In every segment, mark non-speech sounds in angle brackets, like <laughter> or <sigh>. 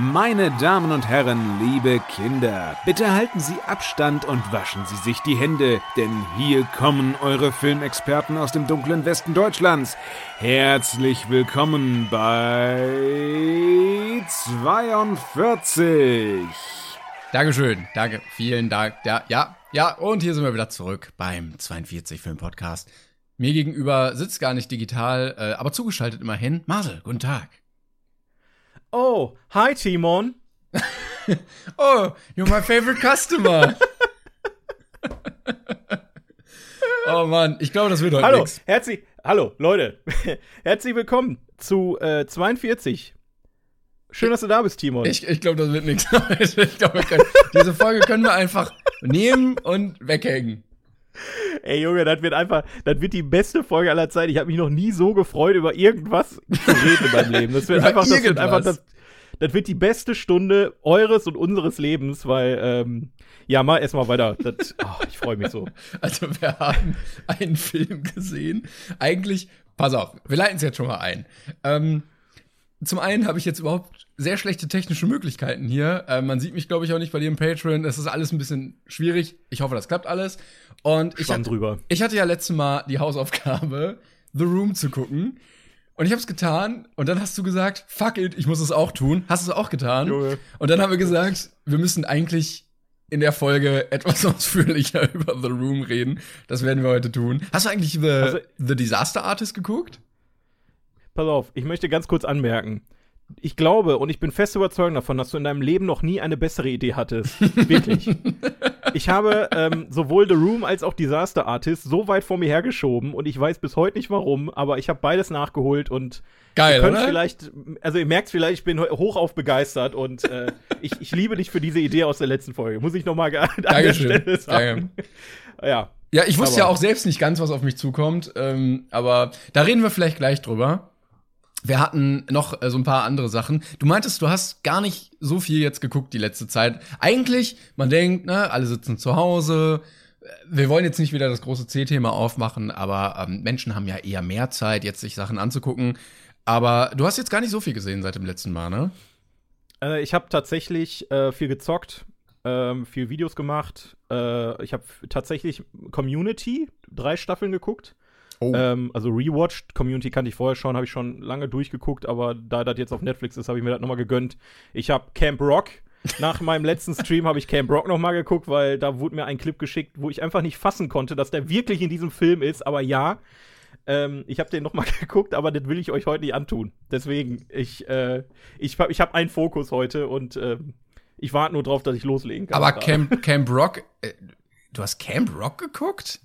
Meine Damen und Herren, liebe Kinder, bitte halten Sie Abstand und waschen Sie sich die Hände, denn hier kommen eure Filmexperten aus dem dunklen Westen Deutschlands. Herzlich willkommen bei 42. Dankeschön, danke, vielen Dank. Ja, ja, ja, und hier sind wir wieder zurück beim 42 Film Podcast. Mir gegenüber sitzt gar nicht digital, äh, aber zugeschaltet immerhin. Marcel, guten Tag. Oh, hi Timon. <laughs> Oh, you're my favorite customer. <laughs> oh Mann, ich glaube, das wird heute Hallo, nix. herzlich, hallo Leute, <laughs> herzlich willkommen zu äh, 42. Schön, dass du da bist, Timon. Ich, ich glaube, das wird nichts. ich glaube, wir können, diese Folge können wir einfach nehmen und weghängen. Ey Junge, das wird einfach, das wird die beste Folge aller Zeiten. Ich habe mich noch nie so gefreut über irgendwas <laughs> zu reden in meinem Leben. Das wird einfach, das wird einfach, das, das wird die beste Stunde eures und unseres Lebens, weil, ähm, ja, mal erstmal weiter. Das, oh, ich freue mich so. <laughs> Also wir haben einen Film gesehen. Eigentlich, pass auf, wir leiten es jetzt schon mal ein. Ähm, zum einen habe ich jetzt überhaupt sehr schlechte technische Möglichkeiten hier. Ähm, man sieht mich, glaube ich, auch nicht bei dir im Patreon. Es ist alles ein bisschen schwierig. Ich hoffe, das klappt alles. Und ich, hatte- drüber. ich hatte ja letztes Mal die Hausaufgabe, The Room zu gucken. Und ich habe es getan. Und dann hast du gesagt, fuck it, ich muss es auch tun. Hast es auch getan. Junge. Und dann haben wir gesagt, wir müssen eigentlich in der Folge etwas <laughs> ausführlicher über The Room reden. Das werden wir heute tun. Hast du eigentlich The, Also- The Disaster Artist geguckt? Pass auf, ich möchte ganz kurz anmerken. Ich glaube und ich bin fest überzeugt davon, dass du in deinem Leben noch nie eine bessere Idee hattest. <laughs> Wirklich. ich habe ähm, sowohl The Room als auch Disaster Artist so weit vor mir hergeschoben und ich weiß bis heute nicht warum, aber ich habe beides nachgeholt und Geil, ihr vielleicht, also ihr merkt vielleicht, ich bin ho- hochauf begeistert und äh, ich, ich liebe dich für diese Idee aus der letzten Folge. Muss ich noch mal <laughs> an der Dankeschön. Stelle sagen. Ja. Ja, ich wusste Aber- ja auch selbst nicht ganz, was auf mich zukommt. Ähm, aber da reden wir vielleicht gleich drüber. Wir hatten noch äh, so ein paar andere Sachen. Du meintest, du hast gar nicht so viel jetzt geguckt die letzte Zeit. Eigentlich, man denkt, ne, alle sitzen zu Hause. Wir wollen jetzt nicht wieder das große C-Thema aufmachen, aber ähm, Menschen haben ja eher mehr Zeit, jetzt sich Sachen anzugucken. Aber du hast jetzt gar nicht so viel gesehen seit dem letzten Mal, ne? Äh, ich habe tatsächlich äh, viel gezockt, ähm, viel Videos gemacht. Äh, ich habe tatsächlich Community drei Staffeln geguckt. Oh. Ähm, also rewatched. Community kannte ich vorher schon, habe ich schon lange durchgeguckt, aber da das jetzt auf Netflix ist, habe ich mir das nochmal gegönnt. Ich habe Camp Rock. Nach meinem letzten Stream habe ich Camp Rock nochmal geguckt, weil da wurde mir ein Clip geschickt, wo ich einfach nicht fassen konnte, dass der wirklich in diesem Film ist. Aber ja, ähm, ich habe den nochmal <laughs> geguckt, aber das will ich euch heute nicht antun. Deswegen, ich, äh, ich, hab- ich habe einen Fokus heute und ähm, ich warte nur drauf, dass ich loslegen kann. aber. Camp, Camp Rock, äh, du hast Camp Rock geguckt?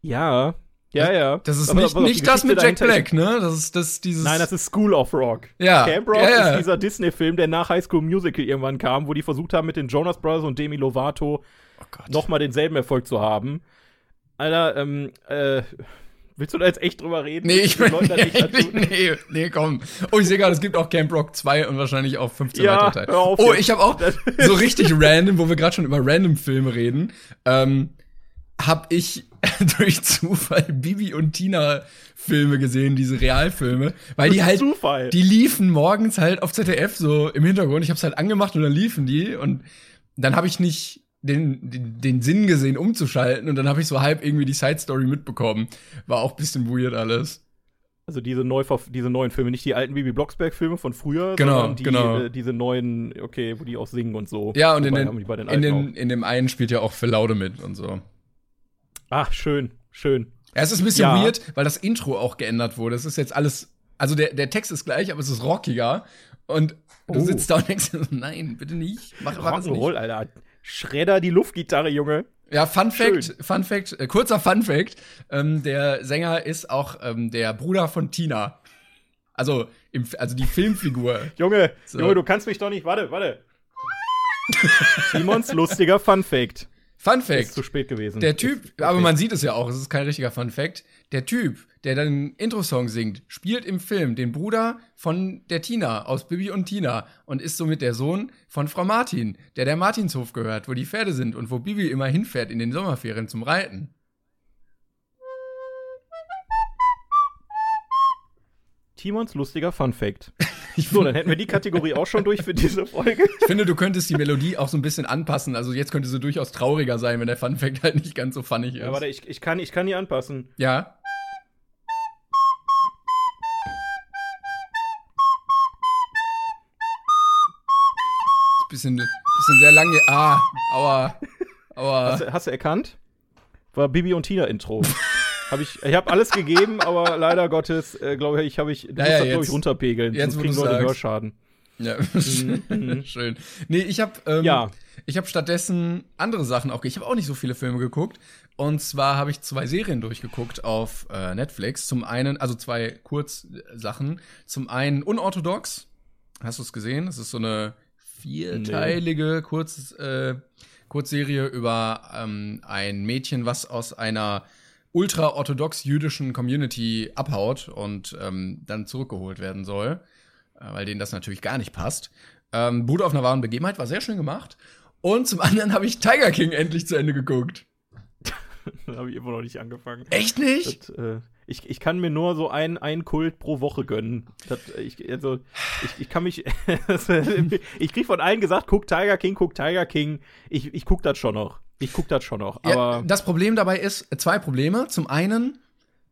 Ja, ja, ja. Das ist Aber- nicht, aber nicht das mit Jack Black, ne? Das ist das dieses. Nein, das ist School of Rock. Ja, Camp Rock ja, ja. ist dieser Disney-Film, der nach High School Musical irgendwann kam, wo die versucht haben, mit den Jonas Brothers und Demi Lovato oh nochmal denselben Erfolg zu haben. Alter, ähm, äh, willst du da jetzt echt drüber reden? Nee, ich nicht <laughs> nee, nee, nee, komm. Oh, ich sehe gerade, es gibt auch Camp Rock 2 und wahrscheinlich auch 15 Ja, weitere Teile. oh, jetzt. ich habe auch so richtig random, wo wir gerade schon über random Filme reden, ähm, habe ich <laughs> durch Zufall Bibi und Tina Filme gesehen, diese Realfilme, weil die halt Zufall. die liefen morgens halt auf ZDF so im Hintergrund. Ich habe es halt angemacht und dann liefen die und dann habe ich nicht den, den, den Sinn gesehen, umzuschalten und dann habe ich so halb irgendwie die Side Story mitbekommen. War auch ein bisschen weird alles. Also diese, Neuverf diese neuen Filme, nicht die alten Bibi Blocksberg-Filme von früher, Genau, sondern die, genau. äh, diese neuen, okay, wo die auch singen und so. Ja, und in Wobei, den, in, den, in dem einen spielt ja auch Phil Laude mit und so. Ach, schön, schön. Ja, es ist ein bisschen Ja. weird, weil das Intro auch geändert wurde. Es ist jetzt alles, also der, der Text ist gleich, aber es ist rockiger. Und du Oh. sitzt da und denkst, nein, bitte nicht. Mach, mach das nicht. Rock'n'Roll, Alter. Schredder die Luftgitarre, Junge. Ja, Fun Fact, Schön. Fun Fact, äh, kurzer Fun Fact, ähm, der Sänger ist auch ähm, der Bruder von Tina. Also, im, also die Filmfigur. <laughs> Junge, So. Junge, du kannst mich doch nicht. Warte, warte. Simons lustiger Fun Fact. Fun Ist Fact. zu spät gewesen. Der Typ, Okay. aber man sieht es ja auch, es ist kein richtiger Fun Fact. Der Typ, der den Intro-Song singt, spielt im Film den Bruder von der Tina aus Bibi und Tina und ist somit der Sohn von Frau Martin, der der Martinshof gehört, wo die Pferde sind und wo Bibi immer hinfährt in den Sommerferien zum Reiten. Timons lustiger Fun Fact. <laughs> So, dann hätten wir die Kategorie auch schon durch für diese Folge. Ich finde, du könntest die Melodie auch so ein bisschen anpassen. Also jetzt könnte sie durchaus trauriger sein, wenn der Fun Fact halt nicht ganz so funnig ist. Ja, warte, ich, ich, kann, ich kann die anpassen. ja. Ist bisschen, bisschen sehr lange. Ah, aua. Aua. Hast, du- hast du erkannt? War Bibi und Tina Intro. <laughs> hab ich ich habe alles gegeben, aber leider Gottes, äh, glaube ich, habe ich, du Ja, musst ja, das, glaube ich, runterpegeln. jetzt, sonst kriegen Leute sagst. Hörschaden. Ja, <laughs> Mhm, schön. Nee, ich habe ähm, Ja. ich habe stattdessen andere Sachen auch. Ich habe auch nicht so viele Filme geguckt. Und zwar habe ich zwei Serien durchgeguckt auf äh, Netflix. Zum einen, also zwei Kurzsachen. Zum einen Unorthodox. Hast du es gesehen? Das ist so eine vierteilige Kurz, äh, Kurzserie über ähm, ein Mädchen, was aus einer ultra-orthodox jüdischen Community abhaut und ähm, dann zurückgeholt werden soll, äh, weil denen das natürlich gar nicht passt. Ähm, Bude auf einer wahren Begebenheit war sehr schön gemacht. Und zum <laughs> anderen habe ich Tiger King endlich zu Ende geguckt. <laughs> Da habe ich immer noch nicht angefangen. Echt nicht? Das, äh, ich, ich kann mir nur so ein, ein Kult pro Woche gönnen. Das, ich, also, ich, ich kann mich. <laughs> ich krieg von allen gesagt, guck Tiger King, guck Tiger King. Ich, ich guck das schon noch. Ich guck das schon noch. Ja, das Problem dabei ist, äh, zwei Probleme. Zum einen,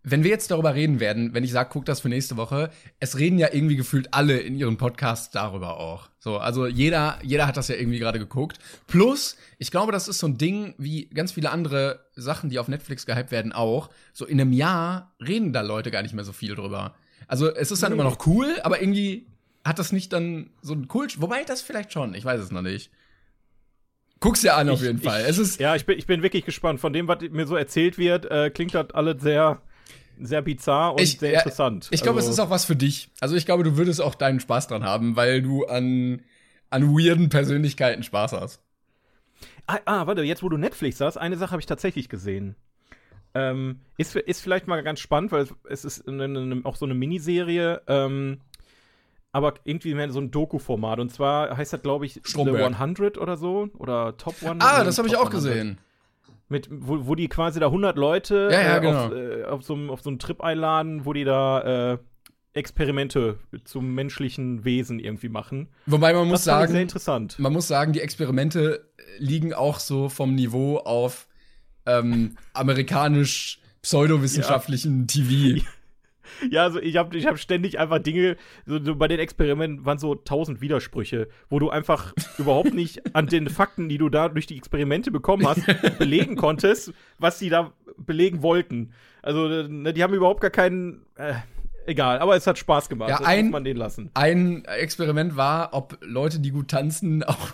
wenn wir jetzt darüber reden werden, wenn ich sage, guck das für nächste Woche, es reden ja irgendwie gefühlt alle in ihren Podcasts darüber auch. So, also jeder, jeder hat das ja irgendwie gerade geguckt. Plus, ich glaube, das ist so ein Ding wie ganz viele andere Sachen, die auf Netflix gehypt werden, auch. So in einem Jahr reden da Leute gar nicht mehr so viel drüber. Also es ist dann immer noch cool, aber irgendwie hat das nicht dann so ein Kult. Wobei das vielleicht schon, ich weiß es noch nicht. Guck's dir an auf ich- jeden Fall. Ich, es ist ja, ich bin, ich bin wirklich gespannt. Von dem, was mir so erzählt wird, äh, klingt das alles sehr, sehr bizarr und Ich- sehr interessant. Ich glaube, also, es ist auch was für dich. Also ich glaube, du würdest auch deinen Spaß dran haben, weil du an, an weirden Persönlichkeiten Spaß hast. Ah, ah, warte, jetzt wo du Netflix hast, eine Sache habe ich tatsächlich gesehen. Ähm, ist, ist vielleicht mal ganz spannend, weil es, es ist eine, eine, auch so eine Miniserie, ähm, aber irgendwie mehr so ein Doku-Format. Und zwar heißt das, glaube ich, Stromberg. The 100 oder so. Oder Top 100. Ah, das habe ich auch 100. gesehen. Mit, wo, wo die quasi da 100 Leute Ja, ja, äh, genau. auf, äh, auf, so einem, auf so einen Trip einladen, wo die da äh, Experimente zum menschlichen Wesen irgendwie machen. Wobei man muss ich sehr sagen, interessant. man muss sagen, die Experimente liegen auch so vom Niveau auf ähm, <laughs> amerikanisch pseudowissenschaftlichen TV. Ja, also ich habe ich hab ständig einfach Dinge, so, so bei den Experimenten waren so tausend Widersprüche, wo du einfach überhaupt nicht an den Fakten, die du da durch die Experimente bekommen hast, <laughs> belegen konntest, was die da belegen wollten. Also, ne, die haben überhaupt gar keinen. Äh, egal, aber es hat Spaß gemacht. Ja, ein- muss man den lassen. Ein Experiment war, ob Leute, die gut tanzen, <laughs> auch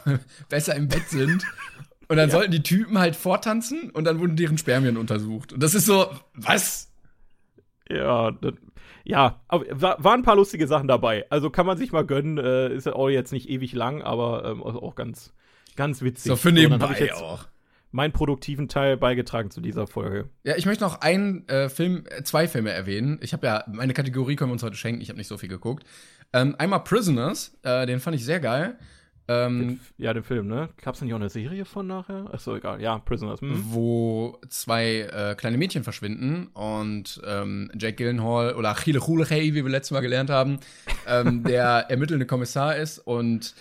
besser im Bett sind. Und dann sollten die Typen halt vortanzen und dann wurden deren Spermien untersucht. Und das ist so, was? Ja, das, ja, aber war, waren ein paar lustige Sachen dabei. Also kann man sich mal gönnen. Äh, ist ja auch jetzt nicht ewig lang, aber ähm, auch ganz, ganz witzig. So für nebenbei ich jetzt auch. meinen produktiven Teil beigetragen zu dieser Folge. Ja, ich möchte noch einen äh, Film, äh, zwei Filme erwähnen. Ich habe ja, meine Kategorie können wir uns heute schenken, ich habe nicht so viel geguckt. Ähm, einmal Prisoners, äh, den fand ich sehr geil. Ähm, Ja, den Film, ne? Gab's da nicht auch eine Serie von nachher? Achso, egal. Ja, Prisoners. Hm. wo zwei äh, kleine Mädchen verschwinden und ähm, Jake Gyllenhaal oder Achille Hulechey, wie wir letztes Mal gelernt haben, ähm, <laughs> der ermittelnde Kommissar ist und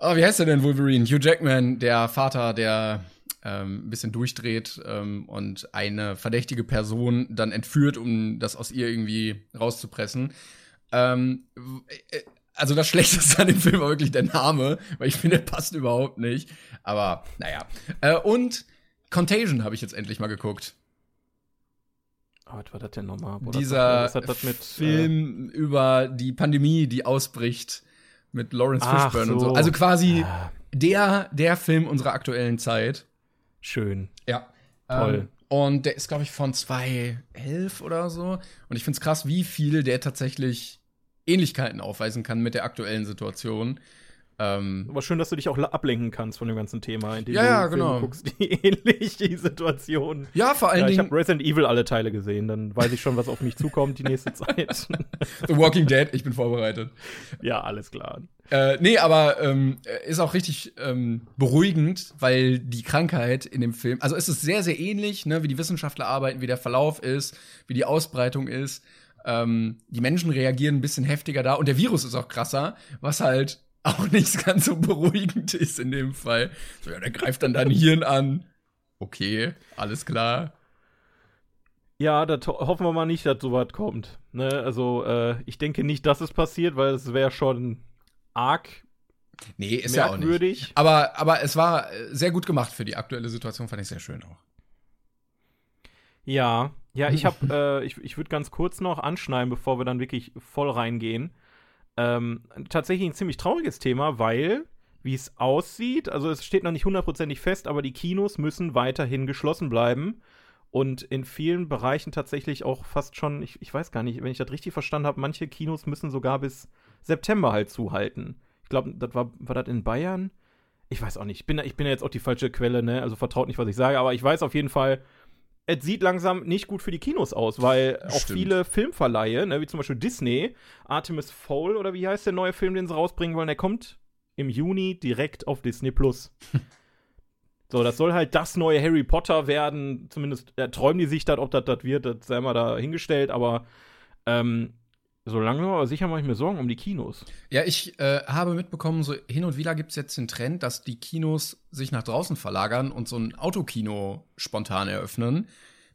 oh, wie heißt er denn Wolverine? Hugh Jackman, der Vater, der ähm, ein bisschen durchdreht ähm, und eine verdächtige Person dann entführt, um das aus ihr irgendwie rauszupressen. Ähm, äh, also das Schlechteste an dem Film war wirklich der Name, weil ich finde, der passt überhaupt nicht. Aber naja. Äh, und Contagion habe ich jetzt endlich mal geguckt. Oh, was war das denn nochmal? Boah, das Dieser hat das mit, Äh, Film über die Pandemie, die ausbricht mit Lawrence Ach Fishburne und so. so. Also quasi Ah. der, der Film unserer aktuellen Zeit. schön. Ja. Toll. Ähm, und der ist, glaube ich, von 2011 oder so. Und ich finde es krass, wie viel der tatsächlich Ähnlichkeiten aufweisen kann mit der aktuellen Situation. Ähm, Aber schön, dass du dich auch ablenken kannst von dem ganzen Thema, indem Ja, du ja, Filme genau. guckst, die <laughs> ähnlich die Situation. ja, vor allen Ja, ich Dingen habe Resident Evil alle Teile gesehen, dann weiß ich schon, was auf mich zukommt die nächste <laughs> Zeit. The Walking Dead, ich bin vorbereitet. ja, alles klar. Äh, nee, aber ähm, ist auch richtig ähm, beruhigend, weil die Krankheit in dem Film, also es ist sehr, sehr ähnlich, ne, wie die Wissenschaftler arbeiten, wie der Verlauf ist, wie die Ausbreitung ist. Ähm, die Menschen reagieren ein bisschen heftiger da und der Virus ist auch krasser, was halt auch <laughs> nicht ganz so beruhigend ist in dem Fall. So, ja, der greift dann dein <laughs> Hirn an. Okay, alles klar. Ja, da hoffen wir mal nicht, dass sowas kommt. Ne? Also, äh, ich denke nicht, dass es passiert, weil es wäre schon arg Nee, ist ja auch nicht. merkwürdig. Aber, aber es war äh, sehr gut gemacht für die aktuelle Situation, fand ich sehr schön auch. Ja, ja, ich habe, <laughs> äh, ich, ich würde ganz kurz noch anschneiden, bevor wir dann wirklich voll reingehen. Ähm, tatsächlich ein ziemlich trauriges Thema, weil, wie es aussieht, also es steht noch nicht hundertprozentig fest, aber die Kinos müssen weiterhin geschlossen bleiben. Und in vielen Bereichen tatsächlich auch fast schon, ich, ich weiß gar nicht, wenn ich das richtig verstanden habe, manche Kinos müssen sogar bis September halt zuhalten. Ich glaube, das war, war das in Bayern? Ich weiß auch nicht. Ich bin, ich bin ja jetzt auch die falsche Quelle, ne? Also vertraut nicht, was ich sage, aber ich weiß auf jeden Fall, es sieht langsam nicht gut für die Kinos aus, weil auch Stimmt. viele Filmverleihe, ne, wie zum Beispiel Disney, Artemis Fowl oder wie heißt der neue Film, den sie rausbringen wollen, der kommt im Juni direkt auf Disney Plus. <laughs> so, das soll halt das neue Harry Potter werden. Zumindest äh, träumen die sich das, ob das das wird, das sei mal da hingestellt, aber ähm, so langsam aber sicher mache ich mir Sorgen um die Kinos. Ja, ich äh, habe mitbekommen, so hin und wieder gibt es jetzt den Trend, dass die Kinos sich nach draußen verlagern und so ein Autokino spontan eröffnen.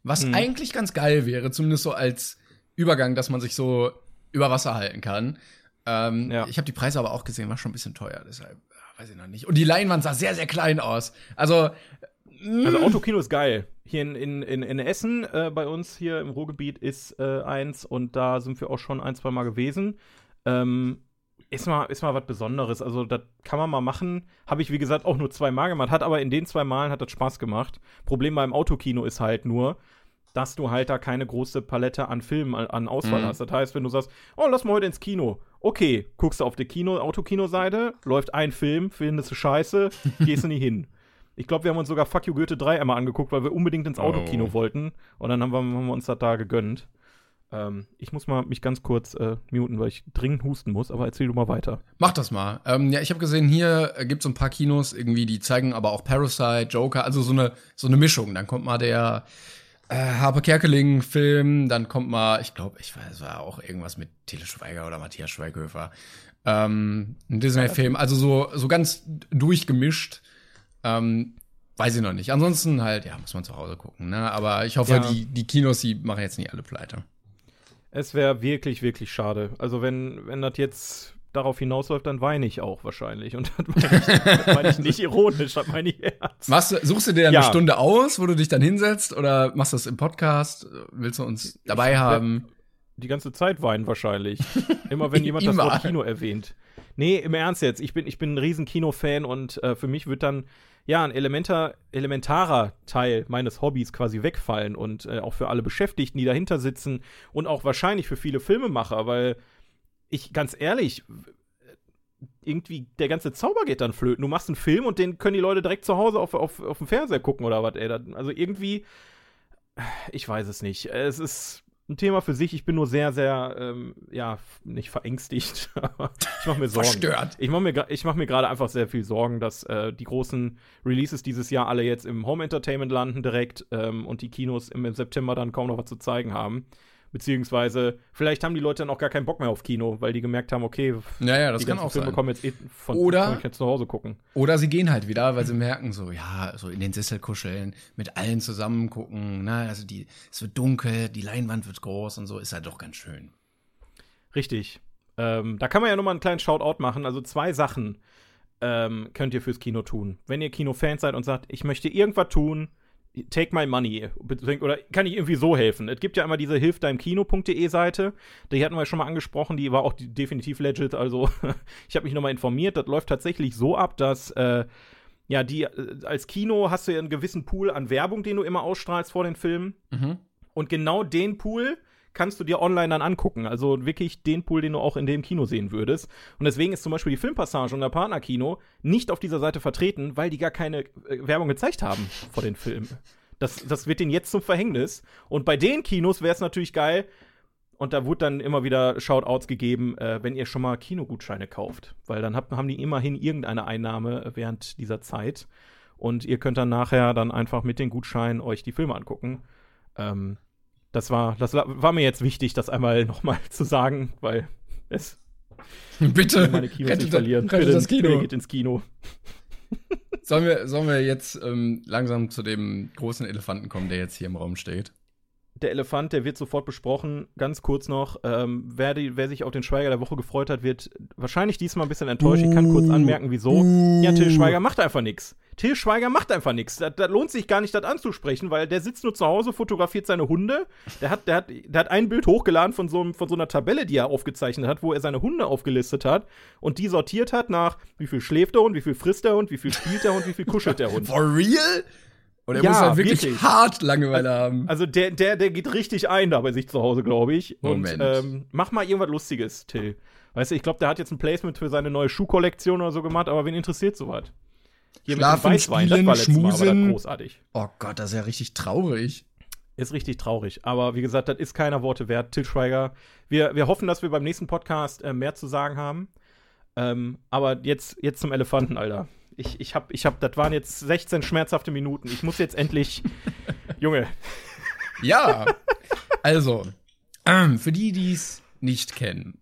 Was Hm. eigentlich ganz geil wäre, zumindest so als Übergang, dass man sich so über Wasser halten kann. Ähm, Ja. Ich habe die Preise aber auch gesehen, war schon ein bisschen teuer, deshalb äh, weiß ich noch nicht. Und die Leinwand sah sehr, sehr klein aus. Also, Also Autokino ist geil. Hier in, in, in, in Essen, äh, bei uns hier im Ruhrgebiet, ist äh, eins und da sind wir auch schon ein, zwei Mal gewesen. Ähm, ist mal, ist mal was Besonderes. Also, das kann man mal machen. Habe ich, wie gesagt, auch nur zwei Mal gemacht. Hat aber in den zwei Malen hat das Spaß gemacht. Problem beim Autokino ist halt nur, dass du halt da keine große Palette an Filmen an, an Auswahl Mhm. hast. Das heißt, wenn du sagst, oh, lass mal heute ins Kino. Okay, guckst du auf die Kino, Autokino-Seite, läuft ein Film, findest du scheiße, gehst du nie hin. Ich glaube, wir haben uns sogar Fuck You Goethe 3 einmal angeguckt, weil wir unbedingt ins Autokino Oh. wollten. Und dann haben wir, haben wir uns das da gegönnt. Ähm, ich muss mal mich ganz kurz äh, muten, weil ich dringend husten muss, aber erzähl du mal weiter. Mach das mal. Ähm, ja, ich habe gesehen, hier äh, gibt es ein paar Kinos, irgendwie, die zeigen aber auch Parasite, Joker, also so eine, so eine Mischung. Dann kommt mal der äh, Harpe Kerkeling-Film, dann kommt mal, ich glaube, ich weiß, es war auch irgendwas mit Tele Schweiger oder Matthias Schweighöfer. Ähm, ein Disney-Film, also so, so ganz durchgemischt. Ähm, weiß ich noch nicht. Ansonsten halt, ja, muss man zu Hause gucken, ne? Aber ich hoffe, Ja. die, die Kinos, die machen jetzt nicht alle pleite. Es wäre wirklich, wirklich schade. Also, wenn, wenn das jetzt darauf hinausläuft, dann weine ich auch wahrscheinlich. Und das meine ich, das meine ich nicht ironisch, das meine ich ernst. Machst suchst du dir dann Ja. eine Stunde aus, wo du dich dann hinsetzt oder machst du das im Podcast? Willst du uns dabei Ich- haben? Die ganze Zeit weinen wahrscheinlich. <laughs> Immer wenn jemand das. Wort Kino erwähnt. Nee, im Ernst jetzt. Ich bin, ich bin ein riesen Kino-Fan und äh, für mich wird dann ja ein elementer, elementarer Teil meines Hobbys quasi wegfallen und äh, auch für alle Beschäftigten, die dahinter sitzen und auch wahrscheinlich für viele Filmemacher, weil ich ganz ehrlich, irgendwie der ganze Zauber geht dann flöten. Du machst einen Film und den können die Leute direkt zu Hause auf, auf, auf dem Fernseher gucken oder was, ey. Also irgendwie, ich weiß es nicht. Es ist ein Thema für sich. Ich bin nur sehr, sehr, ähm, ja, nicht verängstigt, <laughs> aber ich mache mir Sorgen. Verstört. Ich mache mir, ich mach mir gerade einfach sehr viel Sorgen, dass äh, die großen Releases dieses Jahr alle jetzt im Home Entertainment landen direkt ähm, und die Kinos im September dann kaum noch was zu zeigen haben. Beziehungsweise, vielleicht haben die Leute dann auch gar keinen Bock mehr auf Kino, weil die gemerkt haben, okay, Ja, ja, das die kann auch Filme sein. kommen jetzt eh von Oder- kann ich jetzt zu Hause gucken. Oder sie gehen halt wieder, weil sie merken, so, ja, so in den Sessel kuscheln, mit allen zusammen gucken, ne, also die, es wird dunkel, die Leinwand wird groß und so, ist halt doch ganz schön. Richtig. Ähm, da kann man ja nochmal einen kleinen Shoutout machen. Also zwei Sachen ähm, könnt ihr fürs Kino tun. Wenn ihr Kinofans seid und sagt, ich möchte irgendwas tun, take my money. Oder kann ich irgendwie so helfen? Es gibt ja immer diese hilfdeimkino.de Seite. Die hatten wir schon mal angesprochen. Die war auch definitiv legit. Also <laughs> ich habe mich nochmal informiert. Das läuft tatsächlich so ab, dass äh, ja, die äh, als Kino hast du ja einen gewissen Pool an Werbung, den du immer ausstrahlst vor den Filmen. Mhm. Und genau den Pool kannst du dir online dann angucken. Also wirklich den Pool, den du auch in dem Kino sehen würdest. Und deswegen ist zum Beispiel die Filmpassage und der Partnerkino nicht auf dieser Seite vertreten, weil die gar keine äh, Werbung gezeigt haben vor den Filmen. Das, das wird denen jetzt zum Verhängnis. Und bei den Kinos wäre es natürlich geil, und da wurde dann immer wieder Shoutouts gegeben, äh, wenn ihr schon mal Kinogutscheine kauft. Weil dann hab, haben die immerhin irgendeine Einnahme während dieser Zeit. Und ihr könnt dann nachher dann einfach mit den Gutscheinen euch die Filme angucken. Ähm, das war, das war mir jetzt wichtig, das einmal nochmal zu sagen, weil es <laughs> Bitte, meine Kinos rettet, nicht verlieren. rettet das Kino. bitte geht ins Kino. <laughs> Sollen wir, sollen wir jetzt ähm, langsam zu dem großen Elefanten kommen, der jetzt hier im Raum steht? Der Elefant, der wird sofort besprochen. Ganz kurz noch, ähm, wer, die, wer sich auf den Schweiger der Woche gefreut hat, wird wahrscheinlich diesmal ein bisschen enttäuscht. Ich kann kurz anmerken, wieso. Ja, Till Schweiger macht einfach nichts. Till Schweiger macht einfach nichts. Da, da lohnt sich gar nicht, das anzusprechen, weil der sitzt nur zu Hause, fotografiert seine Hunde. Der hat, der hat, der hat ein Bild hochgeladen von so, von so einer Tabelle, die er aufgezeichnet hat, wo er seine Hunde aufgelistet hat und die sortiert hat nach, wie viel schläft der Hund, wie viel frisst der Hund, wie viel spielt der Hund, wie viel kuschelt der Hund. <laughs> For real? Und er Ja, muss halt wirklich, wirklich. hart Langeweile haben. Also der, der, der geht richtig ein da bei sich zu Hause, glaube ich. Und Moment. ähm, mach mal irgendwas Lustiges, Till. Weißt du, ich glaube, der hat jetzt ein Placement für seine neue Schuhkollektion oder so gemacht, aber wen interessiert sowas? Hier Schlafen, das spielen, war letztes Mal, schmusen. das großartig. Oh Gott, das ist ja richtig traurig. Ist richtig traurig. Aber wie gesagt, das ist keiner Worte wert. Till Schweiger. Wir, wir hoffen, dass wir beim nächsten Podcast äh, mehr zu sagen haben. Ähm, aber jetzt, jetzt zum Elefanten, Alter. Ich, ich hab, ich hab, das waren jetzt 16 schmerzhafte Minuten. Ich muss jetzt endlich. <laughs> Junge, Ja, also, ähm, <clears throat> für die, die es nicht kennen.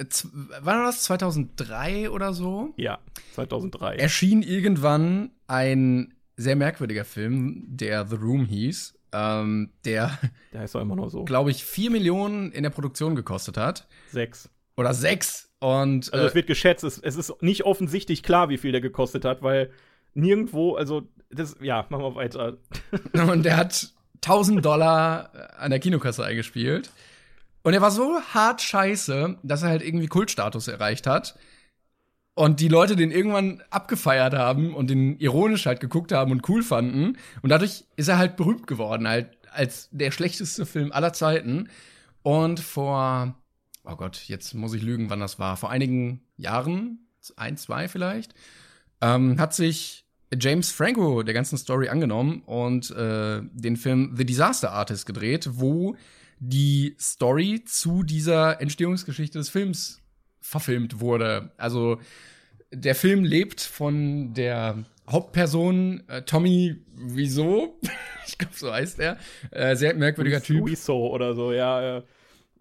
Äh, War das 2003 oder so? ja, 2003. Erschien irgendwann ein sehr merkwürdiger Film, der The Room hieß, ähm, der, Der heißt doch immer nur so. glaube ich, 4 Millionen in der Produktion gekostet hat. Sechs. Oder 6. Und Also äh, es wird geschätzt, es, es ist nicht offensichtlich klar, wie viel der gekostet hat, weil nirgendwo, also das, ja, machen wir weiter. <laughs> Und der hat 1000 Dollar an der Kinokasse eingespielt. Und er war so hart scheiße, dass er halt irgendwie Kultstatus erreicht hat. Und die Leute den irgendwann abgefeiert haben und den ironisch halt geguckt haben und cool fanden. Und dadurch ist er halt berühmt geworden, halt als der schlechteste Film aller Zeiten. Und vor, oh Gott, jetzt muss ich lügen, wann das war. Vor einigen Jahren, ein, zwei vielleicht, ähm, hat sich James Franco der ganzen Story angenommen und äh, den Film The Disaster Artist gedreht, wo die Story zu dieser Entstehungsgeschichte des Films verfilmt wurde. Also der Film lebt von der Hauptperson äh, Tommy Wieso, <laughs> ich glaube so heißt er, äh, sehr merkwürdiger Typ. Wieso oder so, ja. Äh,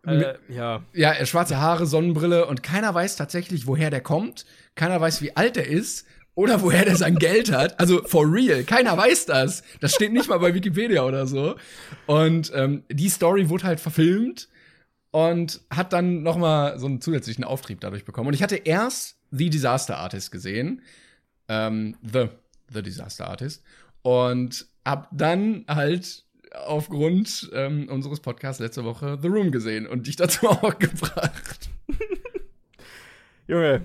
äh, ja. Ja, hat schwarze Haare, Sonnenbrille und keiner weiß tatsächlich, woher der kommt. Keiner weiß, wie alt er ist oder woher der sein Geld hat. Also for real, keiner weiß das. Das steht nicht mal bei Wikipedia oder so. Und ähm, die Story wurde halt verfilmt und hat dann noch mal so einen zusätzlichen Auftrieb dadurch bekommen. Und ich hatte erst The Disaster Artist gesehen, ähm, The The Disaster Artist und hab dann halt aufgrund ähm, unseres Podcasts letzte Woche The Room gesehen und dich dazu <laughs> auch gebracht. Junge.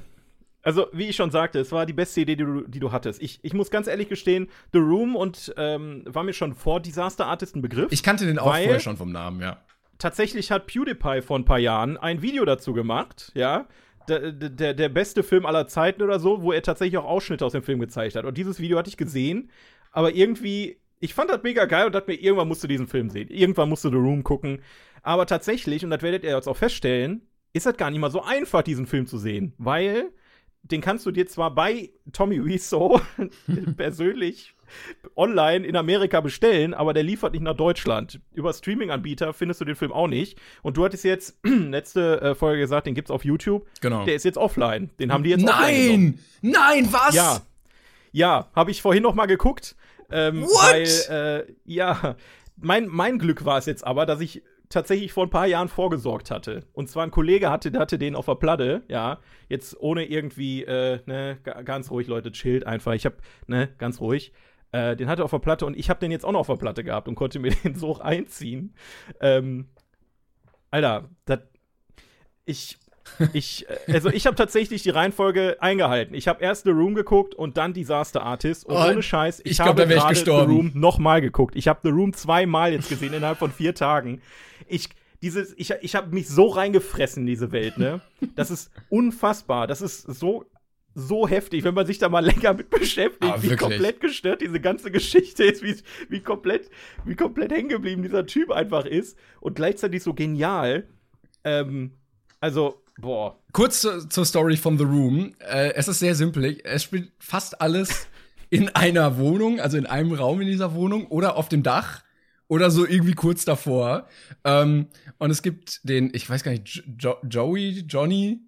Also, wie ich schon sagte, es war die beste Idee, die du, die du hattest. Ich, ich muss ganz ehrlich gestehen, The Room und ähm, war mir schon vor Disaster Artist ein Begriff. Ich kannte den auch vorher schon vom Namen, ja. tatsächlich hat PewDiePie vor ein paar Jahren ein Video dazu gemacht, ja. Der, der, der beste Film aller Zeiten oder so, wo er tatsächlich auch Ausschnitte aus dem Film gezeigt hat. Und dieses Video hatte ich gesehen, aber irgendwie, ich fand das mega geil und dachte mir, irgendwann musst du diesen Film sehen. Irgendwann musst du The Room gucken. Aber tatsächlich, und das werdet ihr jetzt auch feststellen, ist das gar nicht mal so einfach, diesen Film zu sehen. Weil den kannst du dir zwar bei Tommy Wiseau <laughs> persönlich online in Amerika bestellen, aber der liefert nicht nach Deutschland. Über Streaming-Anbieter findest du den Film auch nicht. Und du hattest jetzt <clears throat> letzte äh, Folge gesagt, den gibt's auf YouTube. Genau. Der ist jetzt offline. Den haben die jetzt offline genommen. Nein! Nein, was? Ja. Ja, habe ich vorhin noch mal geguckt. Ähm, What? Weil, äh, ja, mein, mein Glück war es jetzt aber, dass ich tatsächlich vor ein paar Jahren vorgesorgt hatte. Und zwar ein Kollege hatte, der hatte den auf der Platte, ja. Jetzt ohne irgendwie, äh, ne, ga- ganz ruhig, Leute, chillt einfach. Ich hab, ne, ganz ruhig. Äh, den hatte er auf der Platte und ich habe den jetzt auch noch auf der Platte gehabt und konnte <laughs> mir den so einziehen. Ähm, Alter, das. Ich. Ich, äh, also ich habe tatsächlich die Reihenfolge eingehalten. Ich habe erst The Room geguckt und dann Disaster Artist. Und Oh, ohne Scheiß, ich, ich glaub, habe gerade The. Room nochmal geguckt. Ich habe The Room zweimal jetzt gesehen innerhalb von vier Tagen. Ich, dieses, ich, ich habe mich so reingefressen in diese Welt, ne? Das ist unfassbar. Das ist so so heftig, wenn man sich da mal länger mit beschäftigt, Ah, wie komplett gestört diese ganze Geschichte ist, wie, wie komplett, wie komplett hängen geblieben dieser Typ einfach ist und gleichzeitig so genial. Ähm, also, boah. Kurz zu, zur Story von The Room. Äh, es ist sehr simpel. Es spielt fast alles in einer Wohnung, also in einem Raum in dieser Wohnung oder auf dem Dach oder so irgendwie kurz davor. Ähm, und es gibt den, ich weiß gar nicht, Jo- jo Joey, Johnny,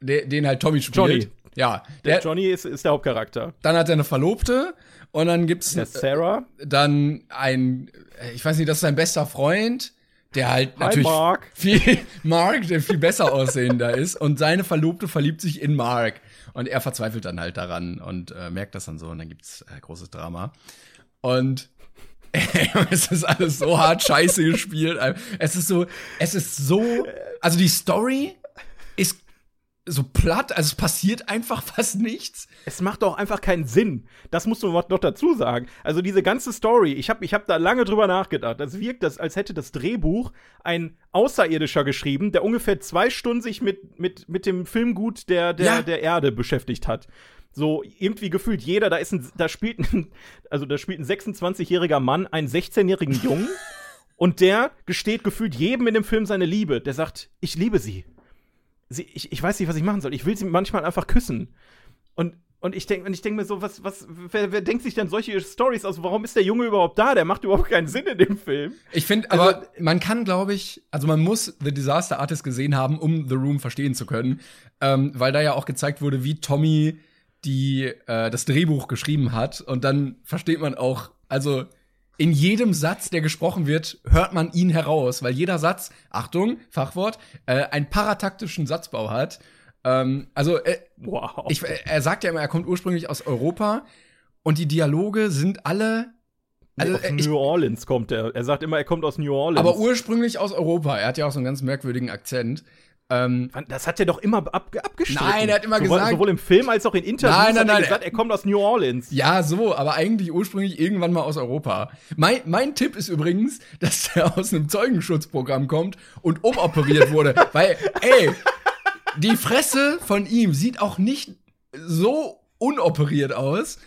der, den halt Tommy spielt. Johnny. Ja, Der der, Johnny ist, ist der Hauptcharakter. dann hat er eine Verlobte und dann gibt's Der Sarah. dann ein, ich weiß nicht, das ist sein bester Freund, der halt Hi, natürlich Mark. <laughs> viel Mark, der viel besser aussehender ist und seine Verlobte verliebt sich in Mark und er verzweifelt dann halt daran und äh, merkt das dann so und dann gibt's äh, großes Drama und <laughs> es ist alles so hart scheiße gespielt. Es ist so, es ist so, also die Story so platt, also es passiert einfach <laughs> fast nichts. Es macht doch einfach keinen Sinn. Das musst du noch dazu sagen. Also diese ganze Story, ich habe ich hab da lange drüber nachgedacht. Das wirkt, das, als hätte das Drehbuch ein Außerirdischer geschrieben, der ungefähr zwei Stunden sich mit, mit, mit dem Filmgut der, der, Ja. der Erde beschäftigt hat. So irgendwie gefühlt jeder, da ist ein, da spielt ein, also da spielt ein 26-jähriger Mann einen 16-jährigen Jungen <laughs> und der gesteht gefühlt jedem in dem Film seine Liebe. Der sagt, ich liebe sie. Sie ich, ich weiß nicht, was ich machen soll. Ich will sie manchmal einfach küssen. Und, und ich denke ich denk mir so, was, was, wer, wer denkt sich denn solche Stories aus? Warum ist der Junge überhaupt da? Der macht überhaupt keinen Sinn in dem Film. Ich finde, Also- aber man kann, glaube ich, also man muss The Disaster Artist gesehen haben, um The Room verstehen zu können, ähm, weil da ja auch gezeigt wurde, wie Tommy die äh, das Drehbuch geschrieben hat und dann versteht man auch, also in jedem Satz, der gesprochen wird, hört man ihn heraus, weil jeder Satz, Achtung, Fachwort, äh, einen parataktischen Satzbau hat. Ähm, also äh, Wow. ich, er sagt ja immer, er kommt ursprünglich aus Europa und die Dialoge sind alle also, aus äh, New Orleans kommt er. Er sagt immer, er kommt aus New Orleans. aber ursprünglich aus Europa. Er hat ja auch so einen ganz merkwürdigen Akzent. Ähm, das hat er doch immer ab, abgestritten. Nein, er hat immer sowohl, gesagt- Sowohl im Film als auch in Interviews Nein, nein, hat er nein, gesagt, er kommt aus New Orleans. ja, so, aber eigentlich ursprünglich irgendwann mal aus Europa. Mein, mein Tipp ist übrigens, dass er aus einem Zeugenschutzprogramm kommt und umoperiert wurde. <laughs> Weil, ey, die Fresse von ihm sieht auch nicht so unoperiert aus.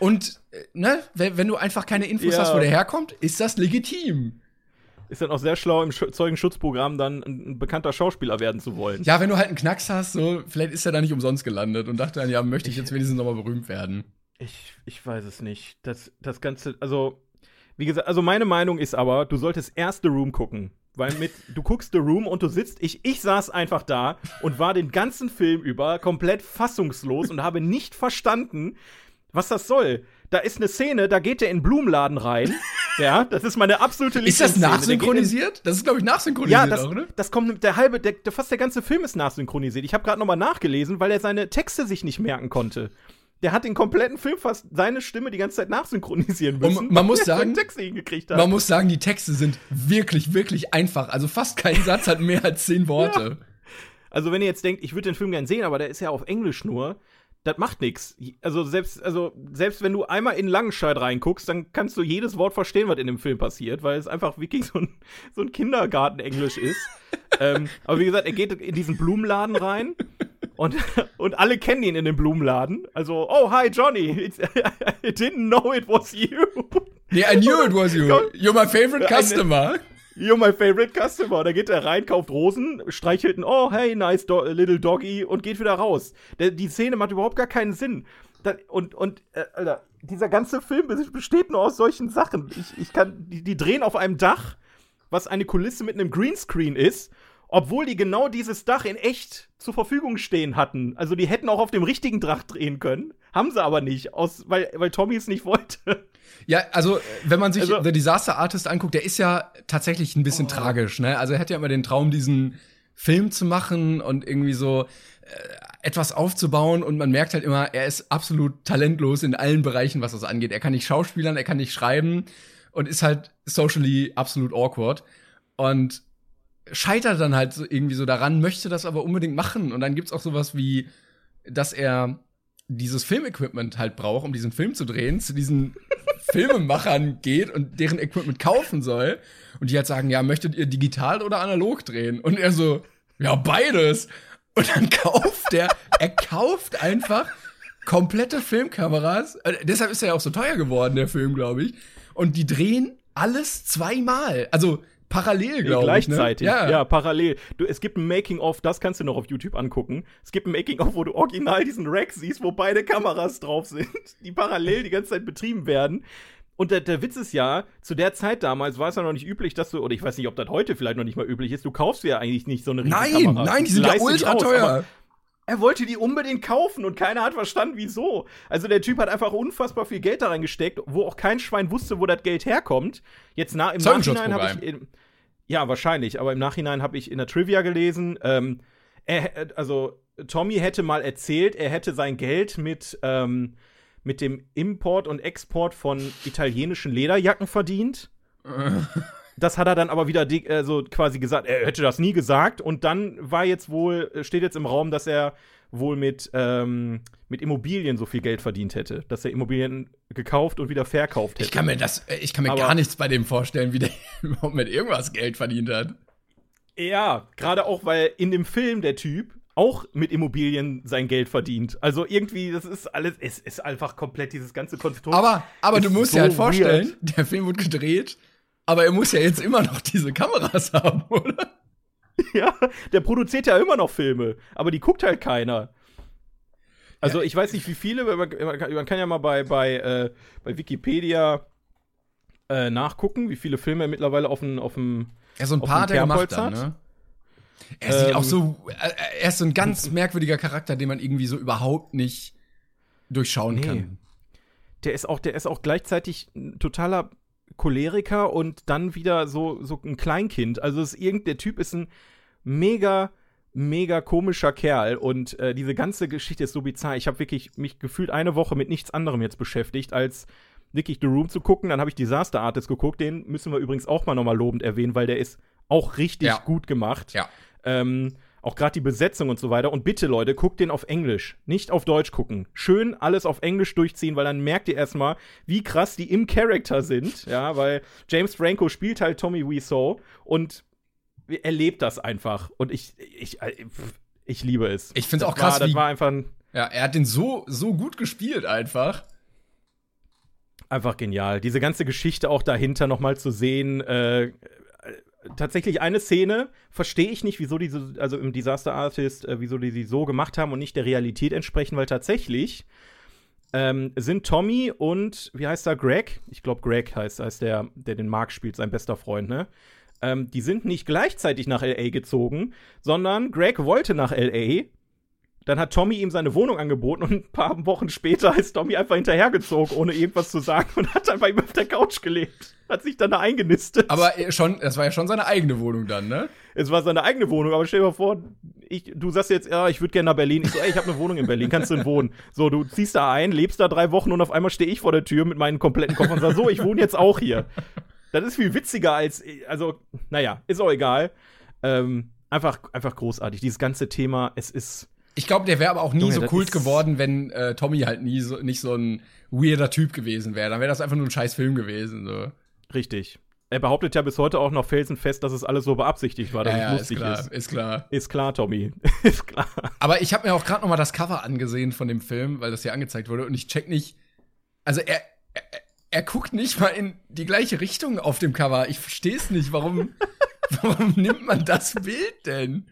Und, äh, ne, wenn, wenn du einfach keine Infos Ja. hast, wo der herkommt, ist das legitim. Ist dann auch sehr schlau, im Sch Zeugenschutzprogramm dann ein, ein bekannter Schauspieler werden zu wollen. Ja, wenn du halt einen Knacks hast, so, vielleicht ist er da nicht umsonst gelandet und dachte dann, ja, möchte ich jetzt wenigstens nochmal berühmt werden. Ich, ich weiß es nicht. Das, das Ganze, also, wie gesagt, also meine Meinung ist aber, du solltest erst The Room gucken. Weil mit, du guckst The Room und du sitzt, ich, ich saß einfach da und war den ganzen Film über komplett fassungslos und habe nicht verstanden, was das soll. Da ist eine Szene, da geht er in den Blumenladen rein. <laughs> ja, das ist meine absolute Ist das geht in- nachsynchronisiert? Das ist, glaube ich, nachsynchronisiert ja, das, auch, ne? das kommt, der halbe, der, der, fast der ganze Film ist nachsynchronisiert. Ich habe gerade noch mal nachgelesen, weil er seine Texte sich nicht merken konnte. Der hat den kompletten Film fast seine Stimme die ganze Zeit nachsynchronisieren müssen. Und man muss sagen-. Man muss sagen, die Texte sind wirklich, wirklich einfach. Also fast kein Satz hat mehr als zehn Worte. also wenn ihr jetzt denkt, ich würde den Film gern sehen, aber der ist ja auf Englisch nur, das macht nichts. Also selbst, also selbst wenn du einmal in Langenscheid reinguckst, dann kannst du jedes Wort verstehen, was in dem Film passiert, weil es einfach wirklich so ein, so ein Kindergarten-Englisch ist. <laughs> ähm, aber wie gesagt, er geht in diesen Blumenladen rein und, <laughs> und alle kennen ihn in dem Blumenladen. Also, oh, hi Johnny, It's, <laughs> I didn't know it was you. Nee, I knew it was you. You're my favorite customer. You're my favorite customer. Da geht er rein, kauft Rosen, streichelt ein Oh, hey, nice do little doggy und geht wieder raus. Der, die Szene macht überhaupt gar keinen Sinn. Da, und, und, äh, Alter, dieser ganze Film bes- besteht nur aus solchen Sachen. Ich, ich kann, die, die drehen auf einem Dach, was eine Kulisse mit einem Greenscreen ist, obwohl die genau dieses Dach in echt zur Verfügung stehen hatten. Also die hätten auch auf dem richtigen Dach drehen können, haben sie aber nicht, aus, weil, weil Tommy es nicht wollte. Ja, also, wenn man sich Also- The Disaster Artist anguckt, der ist ja tatsächlich ein bisschen tragisch, ne? Also, er hat ja immer den Traum, diesen Film zu machen und irgendwie so äh, etwas aufzubauen und man merkt halt immer, er ist absolut talentlos in allen Bereichen, was das angeht. Er kann nicht schauspielern, er kann nicht schreiben und ist halt socially absolut awkward und scheitert dann halt so irgendwie so daran, möchte das aber unbedingt machen und dann gibt's auch sowas wie, dass er dieses Filmequipment halt braucht, um diesen Film zu drehen, zu diesen Filmemachern geht und deren Equipment kaufen soll. Und die halt sagen, ja, möchtet ihr digital oder analog drehen? Und er so, ja, beides. Und dann kauft der, er kauft einfach komplette Filmkameras. Äh, deshalb ist er ja auch so teuer geworden, der Film, glaube ich. Und die drehen alles zweimal. Also parallel, glaube ich. Gleichzeitig. Ne? Ja. ja, parallel. Du, es gibt ein Making-of, das kannst du noch auf YouTube angucken. Es gibt ein Making-of, wo du original diesen Rack siehst, wo beide Kameras drauf sind, <laughs> die parallel die ganze Zeit betrieben werden. Und der, der Witz ist ja, zu der Zeit damals war es ja noch nicht üblich, dass du, oder ich weiß nicht, ob das heute vielleicht noch nicht mal üblich ist, du kaufst ja eigentlich nicht so eine riesige Nein, Kamera. nein, die sind ja ultra aus, teuer. Er wollte die unbedingt kaufen und keiner hat verstanden, wieso. Also der Typ hat einfach unfassbar viel Geld da reingesteckt, wo auch kein Schwein wusste, wo das Geld herkommt. Jetzt na, im Nachhinein habe ich. In, ja, wahrscheinlich, aber im Nachhinein habe ich in der Trivia gelesen, ähm, er, also Tommy hätte mal erzählt, er hätte sein Geld mit, ähm, mit dem Import und Export von italienischen Lederjacken verdient. <laughs> Das hat er dann aber wieder äh, so quasi gesagt, er hätte das nie gesagt. Und dann war jetzt wohl, steht jetzt im Raum, dass er wohl mit, ähm, mit Immobilien so viel Geld verdient hätte. Dass er Immobilien gekauft und wieder verkauft hätte. Ich kann mir das, äh, ich kann mir Aber- gar nichts bei dem vorstellen, wie der <laughs> überhaupt mit irgendwas Geld verdient hat. Ja, gerade auch, weil in dem Film der Typ auch mit Immobilien sein Geld verdient. Also irgendwie, das ist alles, es ist einfach komplett dieses ganze Konstrukt. Aber, aber du musst so dir halt vorstellen, weird. der Film wird gedreht, aber er muss ja jetzt immer noch diese Kameras <laughs> haben, oder? ja, der produziert ja immer noch Filme, aber die guckt halt keiner. Also ich weiß nicht, wie viele, man, kann- ja mal bei, bei, äh, bei Wikipedia äh, nachgucken, wie viele Filme er mittlerweile auf dem, auf dem Ja, so ein paar hat er gemacht dann, hat? ne? Er sieht Ähm, auch so, äh, er ist so ein ganz merkwürdiger Charakter, den man irgendwie so überhaupt nicht durchschauen Nee. kann. der ist auch, der ist auch gleichzeitig ein totaler Choleriker und dann wieder so, so ein Kleinkind. Also ist irgend, der Typ ist ein mega, mega komischer Kerl und äh, diese ganze Geschichte ist so bizarr. Ich habe wirklich mich gefühlt eine Woche mit nichts anderem jetzt beschäftigt, als wirklich The Room zu gucken. Dann habe ich Disaster Artist geguckt. Den müssen wir übrigens auch mal nochmal lobend erwähnen, weil der ist auch richtig Ja. gut gemacht. Ja. Ähm, auch gerade die Besetzung und so weiter. Und bitte, Leute, guckt den auf Englisch. Nicht auf Deutsch gucken. Schön alles auf Englisch durchziehen, weil dann merkt ihr erstmal, wie krass die im Charakter sind. Ja, weil James Franco spielt halt Tommy Wiseau und er lebt das einfach. Und ich, ich, ich, ich liebe es. Ich find's Das auch krass, War, das wie- war einfach ein, Ja, er hat den so, so gut gespielt einfach. einfach genial. Diese ganze Geschichte auch dahinter nochmal zu sehen. Äh, äh, tatsächlich eine Szene verstehe ich nicht, wieso diese, also im Disaster Artist, äh, wieso die sie so gemacht haben und nicht der Realität entsprechen, weil tatsächlich ähm, sind Tommy und, wie heißt er, Greg? Ich glaube, Greg heißt, heißt der, der den Mark spielt, sein bester Freund, ne? Ähm, die sind nicht gleichzeitig nach L.A. gezogen, sondern Greg wollte nach L.A., dann hat Tommy ihm seine Wohnung angeboten und ein paar Wochen später ist Tommy einfach hinterhergezogen, ohne irgendwas zu sagen und hat dann bei ihm auf der Couch gelebt. Hat sich dann da eingenistet. Aber er schon, das war ja schon seine eigene Wohnung dann, ne? es war seine eigene Wohnung, aber stell dir mal vor, ich, du sagst jetzt, ja, ich würde gerne nach Berlin. Ich so, ey, ich habe eine Wohnung in Berlin, kannst du denn wohnen? So, du ziehst da ein, lebst da drei Wochen und auf einmal stehe ich vor der Tür mit meinen kompletten Koffern und sag, so, ich wohne jetzt auch hier. Das ist viel witziger als, also, naja, ist auch egal. Ähm, einfach, einfach großartig. Dieses ganze Thema, es ist. Ich glaube, der wäre aber auch nie Junge, so kult ist- geworden, wenn äh, Tommy halt nie so, nicht so ein weirder Typ gewesen wäre. Dann wäre das einfach nur ein scheiß Film gewesen. So. Richtig. Er behauptet ja bis heute auch noch felsenfest, dass es alles so beabsichtigt war, dass Ja, es ja, ist lustig klar, ist. ist klar. Ist klar, Tommy. <laughs> ist klar. Aber ich habe mir auch gerade noch mal das Cover angesehen von dem Film, weil das hier angezeigt wurde und ich check nicht. Also er, er, er guckt nicht mal in die gleiche Richtung auf dem Cover. Ich verstehe es nicht. Warum, <laughs> warum nimmt man das Bild denn?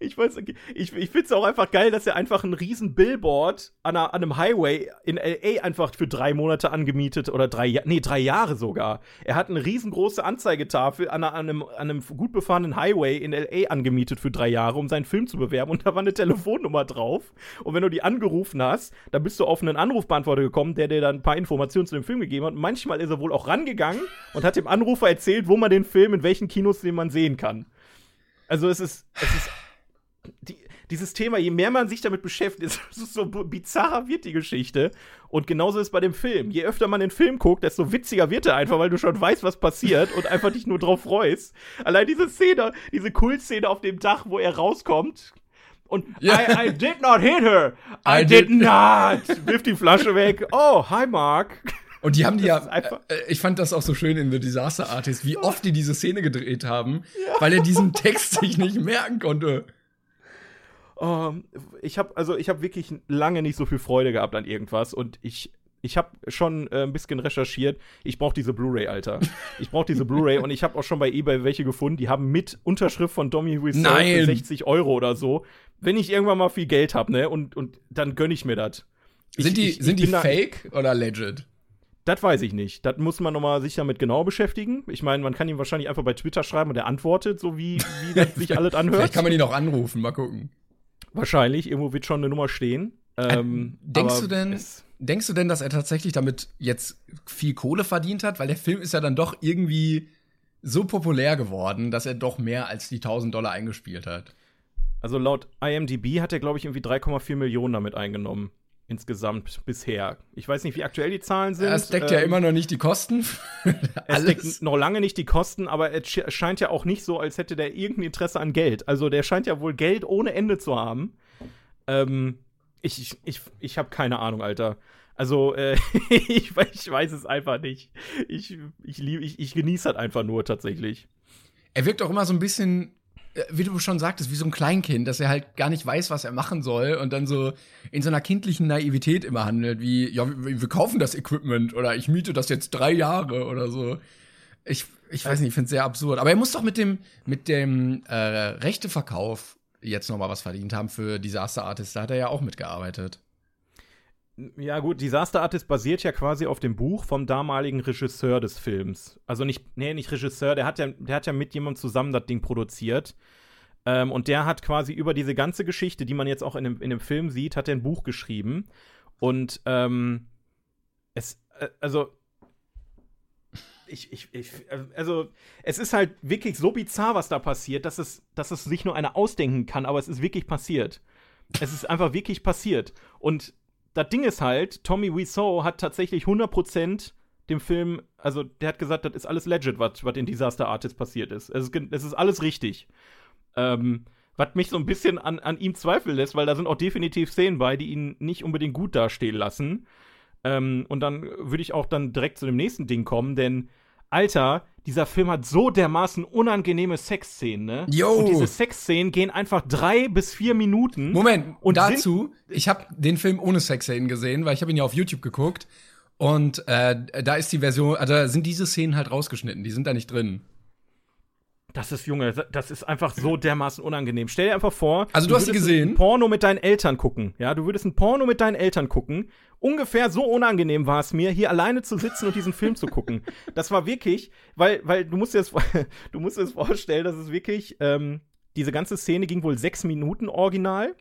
Ich weiß, ich, ich finde es auch einfach geil, dass er einfach einen riesen Billboard an, einer, an einem Highway in L.A. einfach für drei Monate angemietet oder drei, nee, drei Jahre sogar. Er hat eine riesengroße Anzeigetafel an, einem, an einem gut befahrenen Highway in L.A. angemietet für drei Jahre, um seinen Film zu bewerben und da war eine Telefonnummer drauf. Und wenn du die angerufen hast, dann bist du auf einen Anrufbeantworter gekommen, der dir dann ein paar Informationen zu dem Film gegeben hat. Und manchmal ist er wohl auch rangegangen und hat dem Anrufer erzählt, wo man den Film, in welchen Kinos den man sehen kann. Also es ist, es ist die, dieses Thema, je mehr man sich damit beschäftigt, <laughs> desto so bizarrer wird die Geschichte. Und genauso ist es bei dem Film. Je öfter man den Film guckt, desto witziger wird er einfach, weil du schon weißt, was passiert und einfach dich nur drauf freust. Allein diese Szene, diese Kultszene auf dem Dach, wo er rauskommt. Und Ja. I, I did not hit her. I, I did, did- not. Wirft die Flasche weg. Oh, hi Mark. Und die haben die Das ja, einfach- äh, ich fand das auch so schön in The Disaster Artist, wie oft die diese Szene gedreht haben, weil er diesen Text sich nicht merken konnte. Ähm, ich habe also ich habe wirklich lange nicht so viel Freude gehabt an irgendwas und ich ich habe schon äh, ein bisschen recherchiert. Ich brauche diese Blu-ray, Alter. <laughs> Ich brauche diese Blu-ray und ich habe auch schon bei eBay welche gefunden. Die haben mit Unterschrift von Dommy Wiseau Nein. für 60 Euro oder so. Wenn ich irgendwann mal viel Geld habe, ne, und, und dann gönn ich mir das. Sind die, ich, ich sind die da- fake oder legit? Das weiß ich nicht. Das muss man nochmal sich damit genau beschäftigen. Ich meine, man kann ihm wahrscheinlich einfach bei Twitter schreiben und er antwortet, so wie, wie sich <laughs> alles anhört. Vielleicht kann man die noch anrufen, mal gucken. Wahrscheinlich, irgendwo wird schon eine Nummer stehen. Ähm, Denkst du denn, denkst du denn, dass er tatsächlich damit jetzt viel Kohle verdient hat? Weil der Film ist ja dann doch irgendwie so populär geworden, dass er doch mehr als die 1000 Dollar eingespielt hat. Also laut IMDb hat er, glaube ich, irgendwie 3,4 Millionen damit eingenommen. Insgesamt bisher. Ich weiß nicht, wie aktuell die Zahlen sind. Es deckt ja Ähm, immer noch nicht die Kosten. <laughs> Es deckt noch lange nicht die Kosten, aber es sch- scheint ja auch nicht so, als hätte der irgendein Interesse an Geld. Also der scheint ja wohl Geld ohne Ende zu haben. Ähm, ich ich, ich, ich habe keine Ahnung, Alter. Also, äh, <laughs> ich, ich weiß es einfach nicht. Ich, ich, lieb, ich, ich genieße das einfach nur tatsächlich. Er wirkt auch immer so ein bisschen, wie du schon sagtest, wie so ein Kleinkind, dass er halt gar nicht weiß, was er machen soll und dann so in so einer kindlichen Naivität immer handelt, wie, ja, wir, wir kaufen das Equipment oder ich miete das jetzt drei Jahre oder so. Ich, ich weiß nicht, ich finde es sehr absurd. Aber er muss doch mit dem, mit dem äh, Rechteverkauf jetzt noch mal was verdient haben für Disaster Artist. Da hat er ja auch mitgearbeitet. Ja, gut, Disaster Artist basiert ja quasi auf dem Buch vom damaligen Regisseur des Films. Also nicht, nee, nicht Regisseur, der hat ja, der hat ja mit jemandem zusammen das Ding produziert. Ähm, und der hat quasi über diese ganze Geschichte, die man jetzt auch in dem, in dem Film sieht, hat er ein Buch geschrieben. Und ähm, es, äh, also. Ich, ich, ich, also, es ist halt wirklich so bizarr, was da passiert, dass es, dass es sich nur einer ausdenken kann, aber es ist wirklich passiert. Es ist einfach wirklich passiert. Und das Ding ist halt, Tommy Wiseau hat tatsächlich 100% dem Film, also der hat gesagt, das ist alles legit, was in Disaster Artist passiert ist. Es ist, es ist alles richtig. Ähm, was mich so ein bisschen an, an ihm zweifeln lässt, weil da sind auch definitiv Szenen bei, die ihn nicht unbedingt gut dastehen lassen. Ähm, und dann würde ich auch dann direkt zu dem nächsten Ding kommen, denn Alter, dieser Film hat so dermaßen unangenehme Sexszenen, ne? Yo. Und diese Sexszenen gehen einfach drei bis vier Minuten. Moment, Und dazu, ich habe den Film ohne Sexszenen gesehen, weil ich habe ihn ja auf YouTube geguckt. Und äh, da ist die Version, also da sind diese Szenen halt rausgeschnitten, die sind da nicht drin. Das ist, Junge, das ist einfach so dermaßen unangenehm. Stell dir einfach vor, Also du hast sie würdest gesehen? ein Porno mit deinen Eltern gucken. Ja, du würdest ein Porno mit deinen Eltern gucken. Ungefähr so unangenehm war es mir, hier alleine zu sitzen und diesen Film zu gucken. <laughs> Das war wirklich, weil, weil du musst dir das, <laughs> du musst dir das vorstellen, dass es wirklich, ähm, diese ganze Szene ging wohl sechs Minuten original.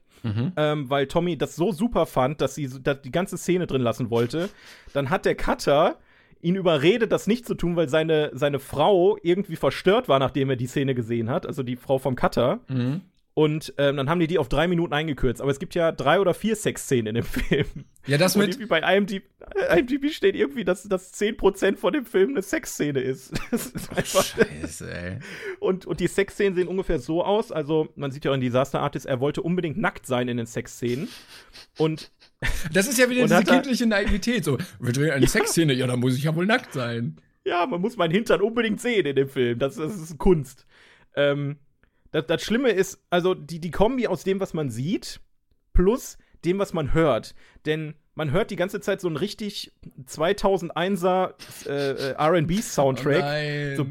Ähm, weil Tommy das so super fand, dass sie dass die ganze Szene drin lassen wollte. Dann hat der Cutter ihn überredet, das nicht zu tun, weil seine, seine Frau irgendwie verstört war, nachdem er die Szene gesehen hat, also die Frau vom Cutter. Und ähm, dann haben die die auf drei Minuten eingekürzt. Aber es gibt ja drei oder vier Sexszenen in dem <laughs> Film. Ja, das Und mit, irgendwie bei IMDb, IMDb steht irgendwie, dass, dass 10% von dem Film eine Sexszene ist. <laughs> Das ist einfach Scheiße, ey. und, und die Sexszenen sehen ungefähr so aus. Also, man sieht ja auch in Disaster Artist, er wollte unbedingt nackt sein in den Sexszenen. Und Das ist ja wieder Und diese er- kindliche Naivität. So, wir drehen eine Sexszene, ja, dann muss ich ja wohl nackt sein. ja, man muss meinen Hintern unbedingt sehen in dem Film. Das, das ist Kunst. Ähm, das, das Schlimme ist, also die, die Kombi aus dem, was man sieht, plus dem, was man hört. Denn man hört die ganze Zeit so einen richtig 2001er äh, äh, RB-Soundtrack. Oh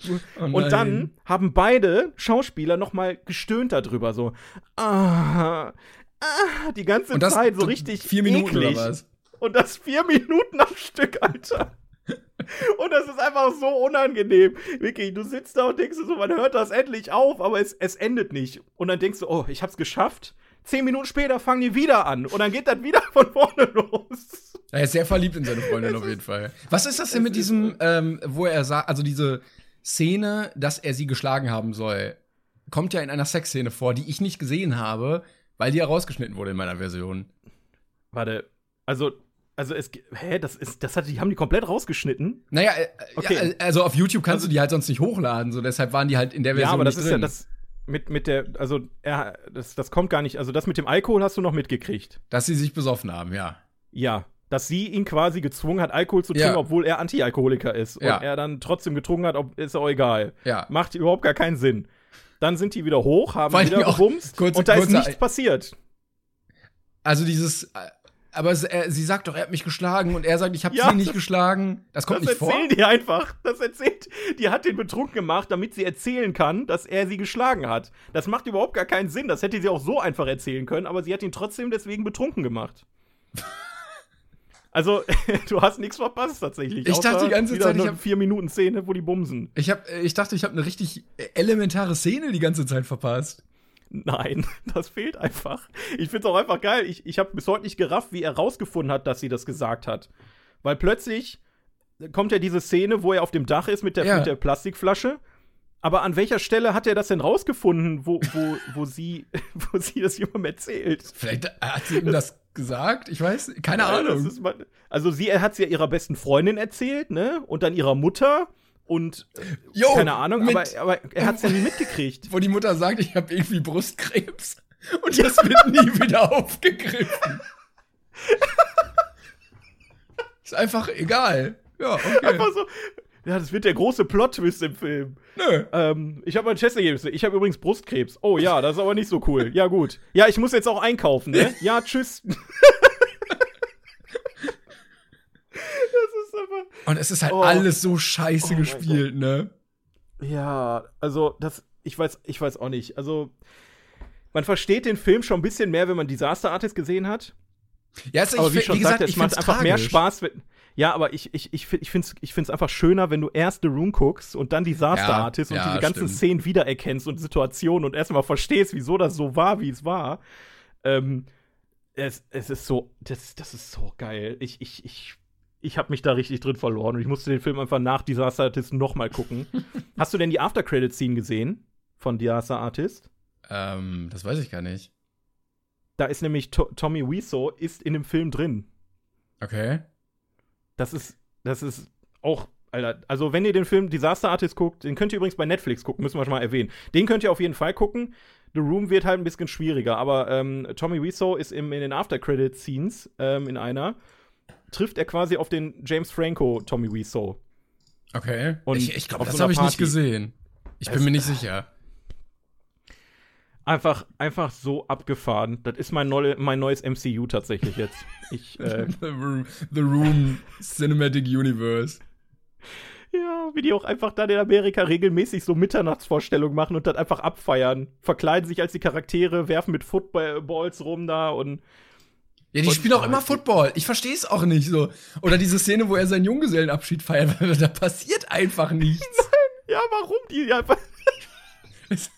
So, und dann haben beide Schauspieler noch mal gestöhnt darüber, so ah, ah, die ganze das Zeit so richtig vier Minuten eklig. oder was? Und das vier Minuten am Stück, Alter. <laughs> Und das ist einfach so unangenehm. Wirklich, du sitzt da und denkst so, man hört das endlich auf, aber es, es endet nicht. Und dann denkst du, oh, ich hab's geschafft. Zehn Minuten später fangen die wieder an. Und dann geht das wieder <laughs> von vorne los. Er ist sehr verliebt in seine Freundin auf jeden Fall. Was ist das denn mit diesem, ähm, wo er sagt, also diese Szene, dass er sie geschlagen haben soll, kommt ja in einer Sexszene vor, die ich nicht gesehen habe, weil die ja rausgeschnitten wurde in meiner Version. Warte, also, also es, hä, das ist, das hat, die haben die komplett rausgeschnitten. Naja, äh, Okay. ja, also auf YouTube kannst du die halt sonst nicht hochladen, so deshalb waren die halt in der Version Ja, aber das ist drin. ja das mit, mit der, also, er, das, das kommt gar nicht, also das mit dem Alkohol hast du noch mitgekriegt. Dass sie sich besoffen haben, ja. Ja. Dass sie ihn quasi gezwungen hat, Alkohol zu trinken, Ja. obwohl er Anti-Alkoholiker ist. Ja. Und er dann trotzdem getrunken hat, ob, ist auch egal. Ja. Macht überhaupt gar keinen Sinn. Dann sind die wieder hoch, haben Vor wieder gebumst kurze- und da ist kurze- nichts passiert. Also dieses, äh, aber es, er, sie sagt doch, er hat mich geschlagen und er sagt, ich habe Ja, sie nicht das- geschlagen. Das kommt Das nicht vor. erzählen die einfach. Das erzählt. Die hat den betrunken gemacht, damit sie erzählen kann, dass er sie geschlagen hat. Das macht überhaupt gar keinen Sinn. Das hätte sie auch so einfach erzählen können, aber sie hat ihn trotzdem deswegen betrunken gemacht. Also, <laughs> du hast nichts verpasst tatsächlich. Ich dachte die ganze Zeit, ich eine hab- vier Minuten Szene, wo die bumsen. Ich, hab, äh, ich dachte, ich habe eine richtig elementare Szene die ganze Zeit verpasst. Nein, <laughs> das fehlt einfach. Ich find's auch einfach geil. Ich, ich habe bis heute nicht gerafft, wie er rausgefunden hat, dass sie das gesagt hat. Weil plötzlich kommt ja diese Szene, wo er auf dem Dach ist mit der, Ja. mit der Plastikflasche. Aber an welcher Stelle hat er das denn rausgefunden, wo, wo, wo, sie, <laughs> wo sie das jemandem erzählt? Vielleicht hat sie ihm das gesagt? Ich weiß, keine Ja, Ahnung. mal- also sie er hat es ja ihrer besten Freundin erzählt, ne? Und dann ihrer Mutter und äh, Jo, keine Ahnung, aber, aber er hat's ja nie mitgekriegt. <laughs> Wo die Mutter sagt, ich habe irgendwie Brustkrebs. Und das wird nie wieder aufgegriffen. ist einfach egal. Ja, okay. Einfach so. Ja, das wird der große Plot-Twist im Film. Nö. Ähm, ich habe ein Testergebnis. Ich habe übrigens Brustkrebs. Oh ja, das ist aber nicht so cool. Ja, gut. Ja, ich muss jetzt auch einkaufen, ne? <laughs> Ja, tschüss. <laughs> das ist einfach. Und es ist halt Oh. alles so scheiße Oh mein gespielt, ne? Ja, also, das. Ich weiß, ich weiß auch nicht. Also, man versteht den Film schon ein bisschen mehr, wenn man Disaster Artist gesehen hat. Ja, also aber ich, wie schon wie gesagt, sagte, es macht einfach mehr tragisch. Spaß. Wenn, ja, aber ich, ich, ich, find- ich finde es ich find's einfach schöner, wenn du erst The Room guckst und dann Disaster Ja, Artist und ja, diese ganzen stimmt. Szenen wiedererkennst und Situationen und erstmal verstehst, wieso das so war, wie es war. Ähm, es, es ist so, das, das ist so geil. Ich, ich, ich, ich habe mich da richtig drin verloren und ich musste den Film einfach nach Disaster Artist nochmal gucken. <laughs> Hast du denn die After-Credit-Scene gesehen von Disaster Artist? Ähm, das weiß ich gar nicht. Da ist nämlich to Tommy Wiseau ist in dem Film drin. Okay. Das ist, das ist auch, Alter, also wenn ihr den Film Disaster Artist guckt, den könnt ihr übrigens bei Netflix gucken, müssen wir schon mal erwähnen. Den könnt ihr auf jeden Fall gucken. The Room wird halt ein bisschen schwieriger, aber ähm, Tommy Wiseau ist im, in den After-Credit-Scenes ähm, in einer, trifft er quasi auf den James Franco Tommy Wiseau. Okay. Und ich ich glaube, das so habe ich nicht gesehen. Ich bin mir nicht sicher. Einfach, einfach so abgefahren. Das ist mein, neu, mein neues MCU tatsächlich jetzt. Ich, <laughs> äh, The Room, The Room Cinematic Universe. Ja, wie die auch einfach dann in Amerika regelmäßig so Mitternachtsvorstellungen machen und dann einfach abfeiern. Verkleiden sich als die Charaktere, werfen mit Footballs rum da und. Ja, die Und- spielen auch immer Football. Ich verstehe es auch nicht so. Oder diese Szene, wo er seinen Junggesellenabschied feiert, <laughs> da passiert einfach nichts. Ja, warum die einfach. <laughs>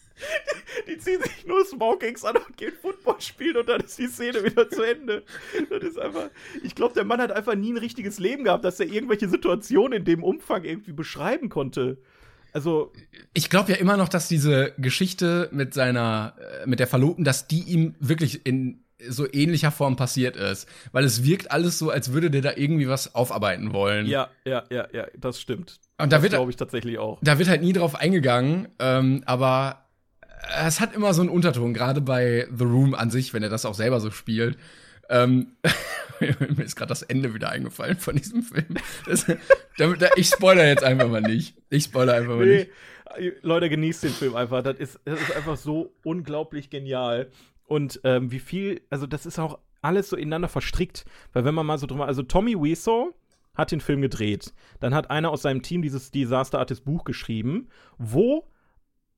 die, die ziehen sich nur Smokings an und gehen Football spielen und dann ist die Szene wieder zu Ende. Das ist einfach. Ich glaube, der Mann hat einfach nie ein richtiges Leben gehabt, dass er irgendwelche Situationen in dem Umfang irgendwie beschreiben konnte. Also, Ich glaube ja immer noch, dass diese Geschichte mit seiner, äh, mit der Verlobten, dass die ihm wirklich in so ähnlicher Form passiert ist. Weil es wirkt alles so, als würde der da irgendwie was aufarbeiten wollen. ja, ja, ja, ja, das stimmt. Und da das wird, glaube ich tatsächlich auch. da wird halt nie drauf eingegangen, ähm, aber es hat immer so einen Unterton, gerade bei The Room an sich, wenn er das auch selber so spielt. Ähm, <laughs> mir ist gerade das Ende wieder eingefallen von diesem Film. Das, da, da, ich spoiler jetzt einfach mal nicht. Ich spoiler einfach mal nicht. Nee, Leute, genießt den Film einfach. Das ist, das ist einfach so unglaublich genial. Und ähm, wie viel, also das ist auch alles so ineinander verstrickt. Weil wenn man mal so drüber, also Tommy Wiseau hat den Film gedreht. Dann hat einer aus seinem Team dieses Disaster Artist Buch geschrieben, wo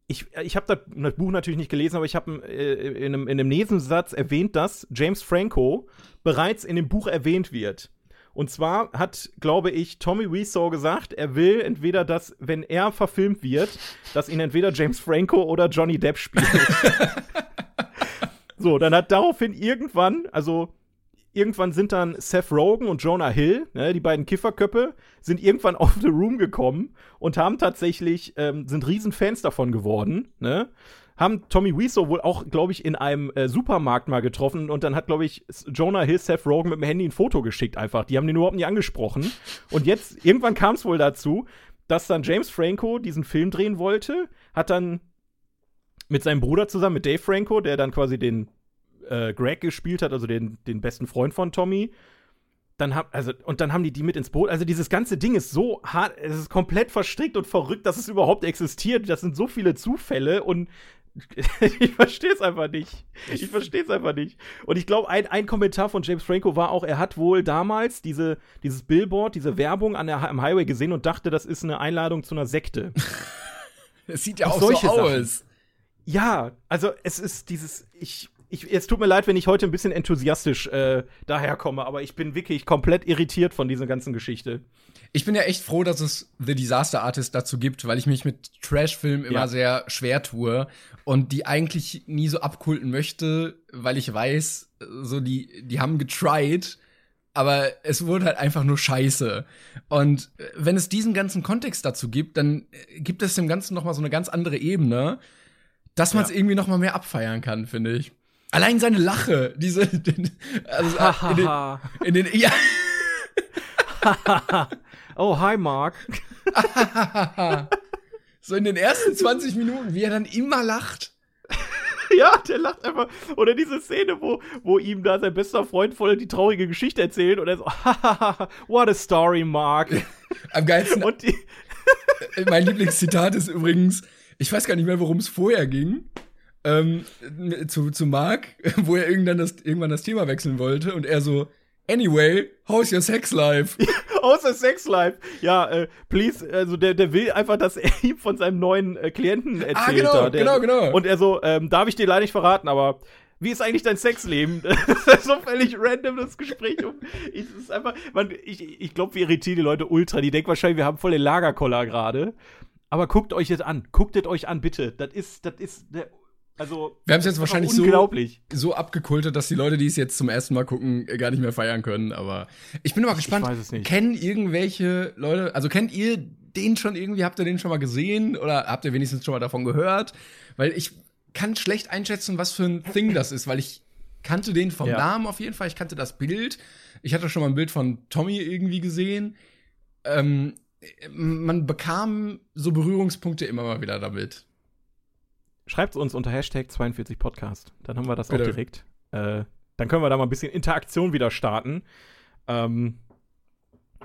ich, ich habe das, das Buch natürlich nicht gelesen, aber ich habe äh, in, einem, in einem Nebensatz erwähnt, dass James Franco bereits in dem Buch erwähnt wird. Und zwar hat, glaube ich, Tommy Wiseau gesagt, er will entweder, dass, wenn er verfilmt wird, dass ihn entweder James Franco oder Johnny Depp spielt. <laughs> so, dann hat daraufhin irgendwann, also irgendwann sind dann Seth Rogen und Jonah Hill, ne, die beiden Kifferköppe, sind irgendwann <laughs> auf The Room gekommen und haben tatsächlich, ähm, sind Riesenfans davon geworden, ne? Haben Tommy Wiseau wohl auch, glaube ich, in einem äh, Supermarkt mal getroffen und dann hat, glaube ich, Jonah Hill Seth Rogen mit dem Handy ein Foto geschickt einfach. Die haben den überhaupt nie angesprochen. Und jetzt, irgendwann kam es wohl dazu, dass dann James Franco diesen Film drehen wollte, hat dann mit seinem Bruder zusammen, mit Dave Franco, der dann quasi den äh, Greg gespielt hat, also den, den besten Freund von Tommy, dann hab, also, und dann haben die die mit ins Boot. Also dieses ganze Ding ist so hart, es ist komplett verstrickt und verrückt, dass es überhaupt existiert. Das sind so viele Zufälle und <laughs> ich verstehe es einfach nicht. Ich verstehe es einfach nicht. Und ich glaube, ein, ein Kommentar von James Franco war auch, er hat wohl damals diese, dieses Billboard, diese Werbung an der, am Highway gesehen und dachte, das ist eine Einladung zu einer Sekte. <laughs> Es sieht ja Auch auch, so Sachen. aus. Ja, also es ist dieses, ich, ich, es tut mir leid, wenn ich heute ein bisschen enthusiastisch äh, daherkomme, aber ich bin wirklich komplett irritiert von dieser ganzen Geschichte. Ich bin ja echt froh, dass es The Disaster Artist dazu gibt, weil ich mich mit Trash-Filmen immer Ja. sehr schwer tue und die eigentlich nie so abkulten möchte, weil ich weiß, so die, die haben getried, aber es wurde halt einfach nur scheiße. Und äh, wenn es diesen ganzen Kontext dazu gibt, dann äh, gibt es dem Ganzen noch mal so eine ganz andere Ebene, dass man es Ja. irgendwie noch mal mehr abfeiern kann, finde ich. Allein seine Lache, diese, <laughs> also in den, <laughs> in den ja, <laughs> oh, hi, Mark. so in den ersten 20 Minuten, wie er dann immer lacht. ja, der lacht einfach. Oder diese Szene, wo, wo ihm da sein bester Freund voll die traurige Geschichte erzählt und er so, what a story, Mark. Am geilsten, Und die, mein Lieblingszitat ist übrigens, ich weiß gar nicht mehr, worum es vorher ging, ähm, zu, zu Mark, <laughs> wo er irgendwann das, irgendwann das Thema wechseln wollte und er so, anyway, how's your sex life? <laughs> außer Sex Life. Ja, äh, please, also der, der will einfach, dass er <laughs> ihm von seinem neuen äh, Klienten erzählt. Ah, genau, da, der, genau, genau. Und er so, ähm, darf ich dir leider nicht verraten, aber wie ist eigentlich dein Sexleben? Das ist so völlig random, das Gespräch. Um, ich, es ist einfach, man, ich, ich glaube, wir irritieren die Leute ultra. Die denken wahrscheinlich, wir haben voll den Lagerkoller gerade. Aber guckt euch das an. Guckt es euch an, bitte. Das ist, das ist der, also. Wir haben es jetzt wahrscheinlich so, so abgekultet, dass die Leute, die es jetzt zum ersten Mal gucken, äh, gar nicht mehr feiern können. Aber ich bin immer gespannt. weiß es nicht. Kennen irgendwelche Leute, also kennt ihr den schon irgendwie? Habt ihr den schon mal gesehen oder habt ihr wenigstens schon mal davon gehört? Weil ich kann schlecht einschätzen, was für ein Thing das ist, weil ich kannte den vom Ja. Namen auf jeden Fall. Ich kannte das Bild. Ich hatte schon mal ein Bild von Tommy irgendwie gesehen. Ähm, man bekam so Berührungspunkte immer mal wieder damit. Schreibt uns unter Hashtag 42podcast. Dann haben wir das Bitte. auch direkt. Äh, dann können wir da mal ein bisschen Interaktion wieder starten. Ähm,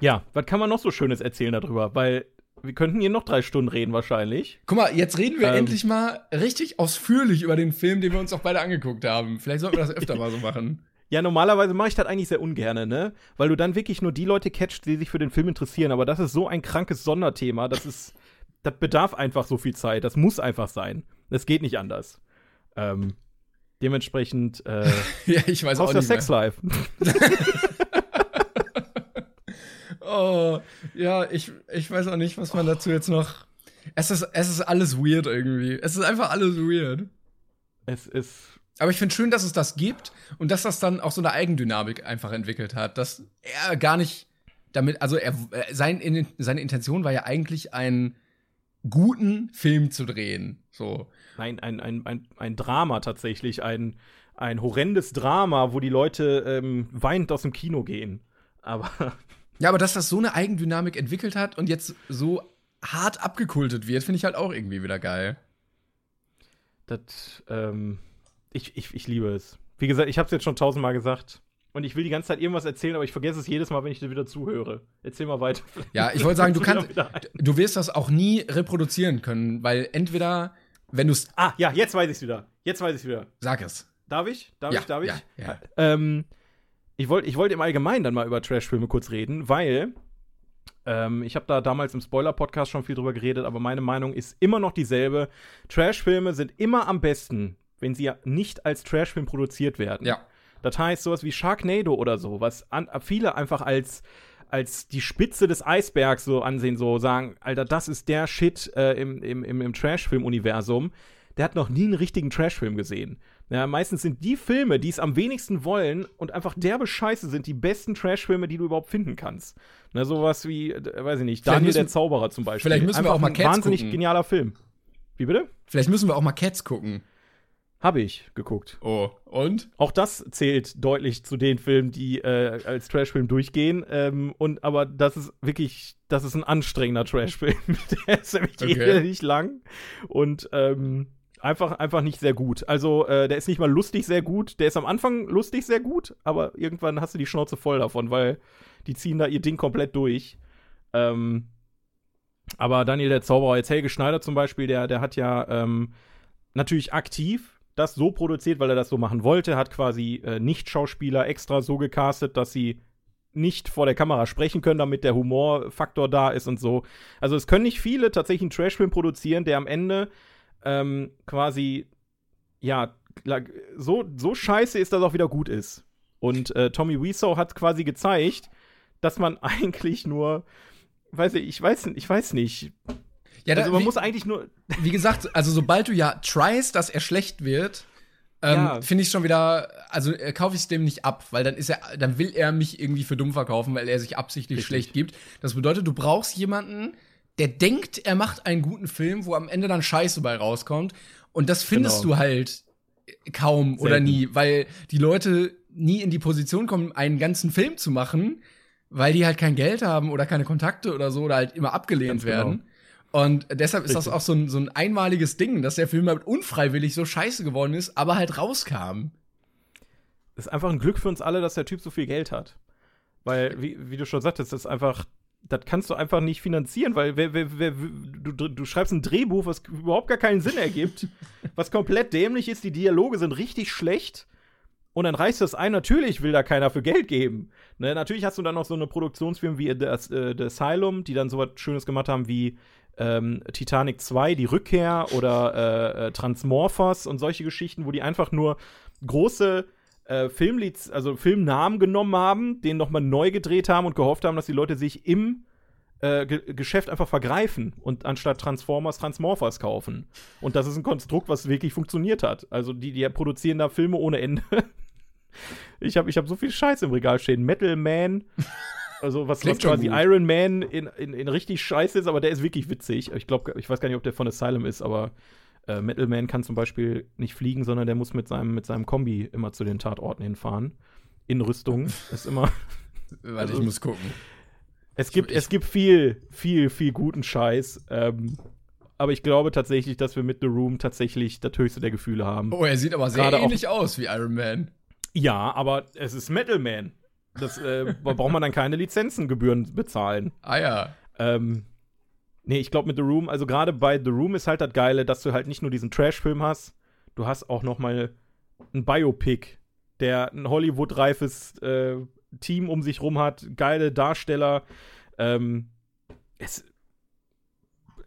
ja, was kann man noch so Schönes erzählen darüber? Weil wir könnten hier noch drei Stunden reden wahrscheinlich. Guck mal, jetzt reden wir Ähm. endlich mal richtig ausführlich über den Film, den wir uns auch beide angeguckt haben. Vielleicht sollten wir das öfter mal so machen. <laughs> Ja, normalerweise mache ich das eigentlich sehr ungerne, ne? Weil du dann wirklich nur die Leute catcht, die sich für den Film interessieren. Aber das ist so ein krankes Sonderthema. Das ist, das bedarf einfach so viel Zeit. Das muss einfach sein. Das geht nicht anders. Ähm, dementsprechend, äh, <laughs> ja, ich weiß auch aus der nicht. Sex Life. <laughs> Oh, ja, ich, ich weiß auch nicht, was man dazu jetzt noch. Es ist, es ist alles weird irgendwie. Es ist einfach alles weird. es ist Aber ich finde schön, dass es das gibt und dass das dann auch so eine Eigendynamik einfach entwickelt hat. Dass er gar nicht damit, also er, äh, sein, in, seine Intention war ja eigentlich einen guten Film zu drehen. So. Ein, ein, ein, ein Drama tatsächlich, ein, ein horrendes Drama, wo die Leute ähm, weinend aus dem Kino gehen. Aber <laughs> Ja, aber dass das so eine Eigendynamik entwickelt hat und jetzt so hart abgekultet wird, finde ich halt auch irgendwie wieder geil. das, ähm, ich, ich, ich liebe es. Wie gesagt, ich habe es jetzt schon tausendmal gesagt. Und ich will die ganze Zeit irgendwas erzählen, aber ich vergesse es jedes Mal, wenn ich dir wieder zuhöre. Erzähl mal weiter. Ja, ich wollte sagen, du kannst, du wirst das auch nie reproduzieren können, weil entweder, wenn du es, Ah, ja, jetzt weiß ich es wieder. Jetzt weiß ich es wieder. sag es. Darf ich? Darf Ja, ich? Darf ich? ja, ja. Ähm, ich wollte ich wollt im Allgemeinen dann mal über Trashfilme kurz reden, weil ähm, ich habe da damals im Spoiler-Podcast schon viel drüber geredet, aber meine Meinung ist immer noch dieselbe. Trashfilme sind immer am besten, wenn sie ja nicht als Trashfilm produziert werden. Ja. Das heißt, sowas wie Sharknado oder so, was an, viele einfach als, als die Spitze des Eisbergs so ansehen, so sagen, Alter, das ist der Shit äh, im, im, im, im Trashfilm-Universum. Der hat noch nie einen richtigen Trashfilm gesehen. Ja, meistens sind die Filme, die es am wenigsten wollen und einfach derbe Scheiße sind, die besten Trashfilme, die du überhaupt finden kannst. Na, sowas wie, äh, weiß ich nicht, Vielleicht Daniel müssen- der Zauberer zum Beispiel. vielleicht müssen wir Einfach auch mal ein Cats wahnsinnig gucken. genialer Film. Wie bitte? Vielleicht müssen wir auch mal Cats gucken. Habe ich geguckt. Oh, und? Auch das zählt deutlich zu den Filmen, die äh, als Trashfilm durchgehen. Ähm, und aber das ist wirklich, das ist ein anstrengender Trashfilm. <laughs> Der ist nämlich Okay. elendig lang. Und ähm, Einfach, einfach nicht sehr gut. Also, äh, der ist nicht mal lustig sehr gut. Der ist am Anfang lustig sehr gut, aber irgendwann hast du die Schnauze voll davon, weil die ziehen da ihr Ding komplett durch. Ähm, aber Daniel der Zauberer, jetzt Helge Schneider zum Beispiel, der, der hat ja ähm, natürlich aktiv das so produziert, weil er das so machen wollte, hat quasi äh, Nicht-Schauspieler extra so gecastet, dass sie nicht vor der Kamera sprechen können, damit der Humorfaktor da ist und so. Also es können nicht viele tatsächlich einen Trashfilm produzieren, der am Ende ähm, quasi ja so, so scheiße ist, dass er auch wieder gut ist. Und äh, Tommy Wiseau hat quasi gezeigt, dass man <laughs> eigentlich nur, weiß ich, ich weiß, ich weiß nicht. Ja, also da, man wie, muss eigentlich nur. wie gesagt, also sobald du ja tryst, dass er schlecht wird, ähm, Ja. finde ich schon wieder, also äh, kaufe ich es dem nicht ab, weil dann ist er, dann will er mich irgendwie für dumm verkaufen, weil er sich absichtlich Richtig. schlecht gibt. Das bedeutet, du brauchst jemanden, der denkt, er macht einen guten Film, wo am Ende dann Scheiße bei rauskommt. Und das findest Genau. du halt kaum oder Selten. nie, weil die Leute nie in die Position kommen, einen ganzen Film zu machen, weil die halt kein Geld haben oder keine Kontakte oder so oder halt immer abgelehnt Ganz genau. Und deshalb ist das auch so ein, so ein einmaliges Ding, dass der Film halt unfreiwillig so scheiße geworden ist, aber halt rauskam. ist einfach ein Glück für uns alle, dass der Typ so viel Geld hat. Weil, wie, wie du schon sagtest, das ist einfach, das kannst du einfach nicht finanzieren, weil wer, wer, wer, du, du schreibst ein Drehbuch, was überhaupt gar keinen Sinn ergibt, <laughs> was komplett dämlich ist, die Dialoge sind richtig schlecht. Und dann reißt das ein, natürlich will da keiner für Geld geben. Ne, natürlich hast du dann noch so eine Produktionsfirma wie The, äh, The Asylum, die dann so was Schönes gemacht haben wie ähm, Titanic 2, die Rückkehr oder äh, äh, Transmorphers und solche Geschichten, wo die einfach nur große äh, Filmlieds, also Filmnamen genommen haben, den nochmal neu gedreht haben und gehofft haben, dass die Leute sich im äh, Ge Geschäft einfach vergreifen und anstatt Transformers Transmorphers kaufen. Und das ist ein Konstrukt, was wirklich funktioniert hat. Also die, die produzieren da Filme ohne Ende. <laughs> ich habe ich hab so viel Scheiß im Regal stehen. Metal Man, also was, was quasi gut. Iron Man in, in, in richtig scheiße ist, aber der ist wirklich witzig. Ich glaube, ich weiß gar nicht, ob der von Asylum ist, aber äh, Metal Man kann zum Beispiel nicht fliegen, sondern der muss mit seinem, mit seinem Kombi immer zu den Tatorten hinfahren. In Rüstung. <laughs> ist immer. Warte, ich muss gucken. Es gibt, ich- es gibt viel, viel, viel guten Scheiß. Ähm, aber ich glaube tatsächlich, dass wir mit The Room tatsächlich das höchste der Gefühle haben. Oh, er sieht aber sehr Gerade auch- ähnlich aus wie Iron Man. Ja, aber es ist Metal Man. Das äh, da <laughs> braucht man dann keine Lizenzengebühren bezahlen. Ah ja. Ähm, nee, ich glaube mit The Room, also gerade bei The Room ist halt das Geile, dass du halt nicht nur diesen Trash-Film hast, du hast auch noch mal ein Biopic, der ein Hollywood-reifes äh, Team um sich rum hat, geile Darsteller. Ähm, es,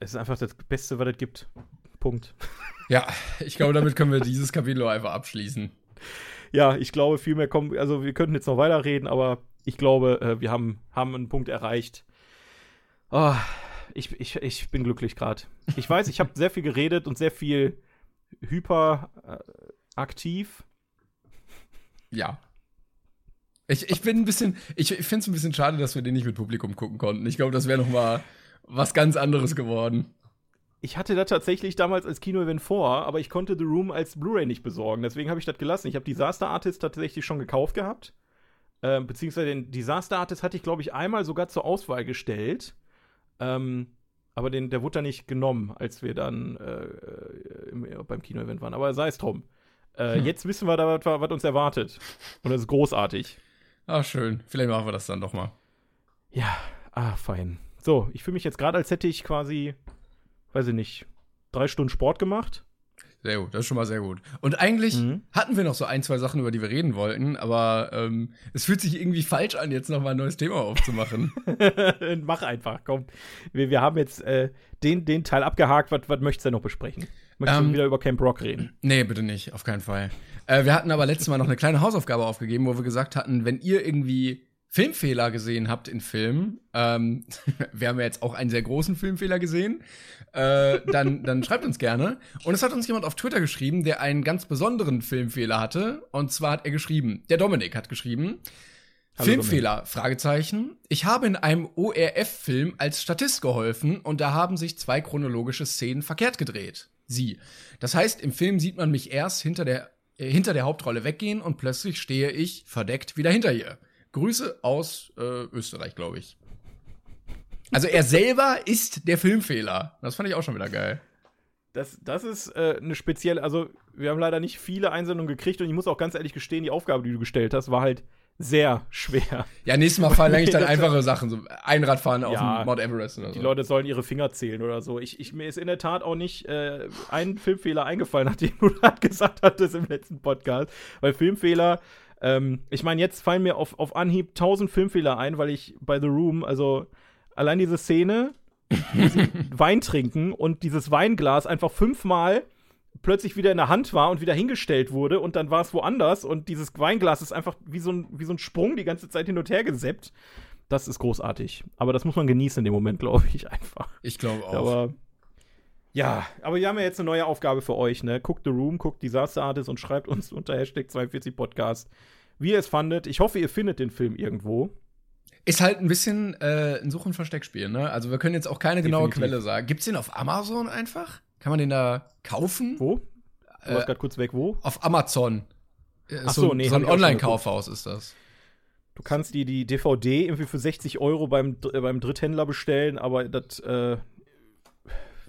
es ist einfach das Beste, was es gibt. Punkt. Ja, ich glaube, damit können wir dieses Kapitel einfach abschließen. Ja, ich glaube, viel mehr kommen, also wir könnten jetzt noch weiterreden, aber ich glaube, äh, wir haben, haben einen Punkt erreicht. Oh, ich, ich, ich bin glücklich gerade. Ich weiß, ich habe sehr viel geredet und sehr viel hyper äh. Ja. Ich, ich bin ein bisschen, ich, ich finde es ein bisschen schade, dass wir den nicht mit Publikum gucken konnten. Ich glaube, das wäre noch mal was ganz anderes geworden. Ich hatte das tatsächlich damals als Kino-Event vor, aber ich konnte The Room als Blu-ray nicht besorgen. Deswegen habe ich das gelassen. Ich habe Disaster Artist tatsächlich schon gekauft gehabt. Ähm, beziehungsweise den Disaster Artist hatte ich, glaube ich, einmal sogar zur Auswahl gestellt. Ähm, aber den, der wurde dann nicht genommen, als wir dann äh, im, beim Kino-Event waren. Aber sei es drum. Äh, Jetzt wissen wir da, was, was uns erwartet. Und das ist großartig. Ah, schön. Vielleicht machen wir das dann doch mal. Ja, ah, fein. So, ich fühle mich jetzt gerade, als hätte ich quasi, weiß ich nicht, drei Stunden Sport gemacht. Sehr gut, das ist schon mal sehr gut. Und eigentlich Mhm. hatten wir noch so ein, zwei Sachen, über die wir reden wollten, aber ähm, es fühlt sich irgendwie falsch an, jetzt noch mal ein neues Thema aufzumachen. <laughs> Mach einfach, komm. Wir, wir haben jetzt äh, den, den Teil abgehakt. Was, was möchtest du denn noch besprechen? Möchtest Ähm, du wieder über Camp Rock reden? nee, bitte nicht, auf keinen Fall. Äh, wir hatten aber letztes Mal noch eine kleine Hausaufgabe aufgegeben, wo wir gesagt hatten, wenn ihr irgendwie Filmfehler gesehen habt in Filmen, ähm, <laughs> wir haben ja jetzt auch einen sehr großen Filmfehler gesehen, äh, dann, dann schreibt uns gerne. Und es hat uns jemand auf Twitter geschrieben, der einen ganz besonderen Filmfehler hatte. Und zwar hat er geschrieben, der Dominik hat geschrieben, Hallo, Filmfehler, Fragezeichen. Ich habe in einem ORF-Film als Statist geholfen und da haben sich zwei chronologische Szenen verkehrt gedreht. Sie. Das heißt, im Film sieht man mich erst hinter der, äh, hinter der Hauptrolle weggehen und plötzlich stehe ich verdeckt wieder hinter ihr. Grüße aus äh, Österreich, glaube ich. Also er selber ist der Filmfehler. Das fand ich auch schon wieder geil. das, das ist äh, eine spezielle, also wir haben leider nicht viele Einsendungen gekriegt und ich muss auch ganz ehrlich gestehen, die Aufgabe, die du gestellt hast, war halt sehr schwer. Ja, nächstes Mal verlange <laughs> ich dann einfache Sachen, so Einradfahren auf Ja, dem Mount Everest oder so. Die Leute sollen ihre Finger zählen oder so. Ich, ich, mir ist in der Tat auch nicht äh, ein Filmfehler eingefallen, nachdem du <laughs> gerade gesagt hattest im letzten Podcast. Weil Filmfehler, ähm, ich meine, jetzt fallen mir auf, auf Anhieb tausend Filmfehler ein, weil ich bei The Room, also allein diese Szene, <laughs> Wein trinken und dieses Weinglas einfach fünfmal plötzlich wieder in der Hand war und wieder hingestellt wurde und dann war es woanders und dieses Weinglas ist einfach wie so ein, wie so ein Sprung die ganze Zeit hin und her geseppt. Das ist großartig. Aber das muss man genießen in dem Moment, glaube ich, einfach. ich glaube auch. Aber ja, aber wir haben ja jetzt eine neue Aufgabe für euch, ne? Guckt The Room, guckt Disaster Artist und schreibt uns <laughs> unter Hashtag 42podcast, wie ihr es fandet. Ich hoffe, ihr findet den Film irgendwo. Ist halt ein bisschen äh, ein Such- und Versteckspiel, ne? Also wir können jetzt auch keine genaue Definitiv. Quelle sagen. Gibt's den auf Amazon einfach? Kann man den da kaufen? Wo? Du Äh, warst gerade kurz weg, wo? Auf Amazon. Äh, Ach so, so, nee, so ein Online-Kaufhaus ist das. Du kannst die, die DVD irgendwie für 60 Euro beim, äh, beim Dritthändler bestellen, aber das, äh,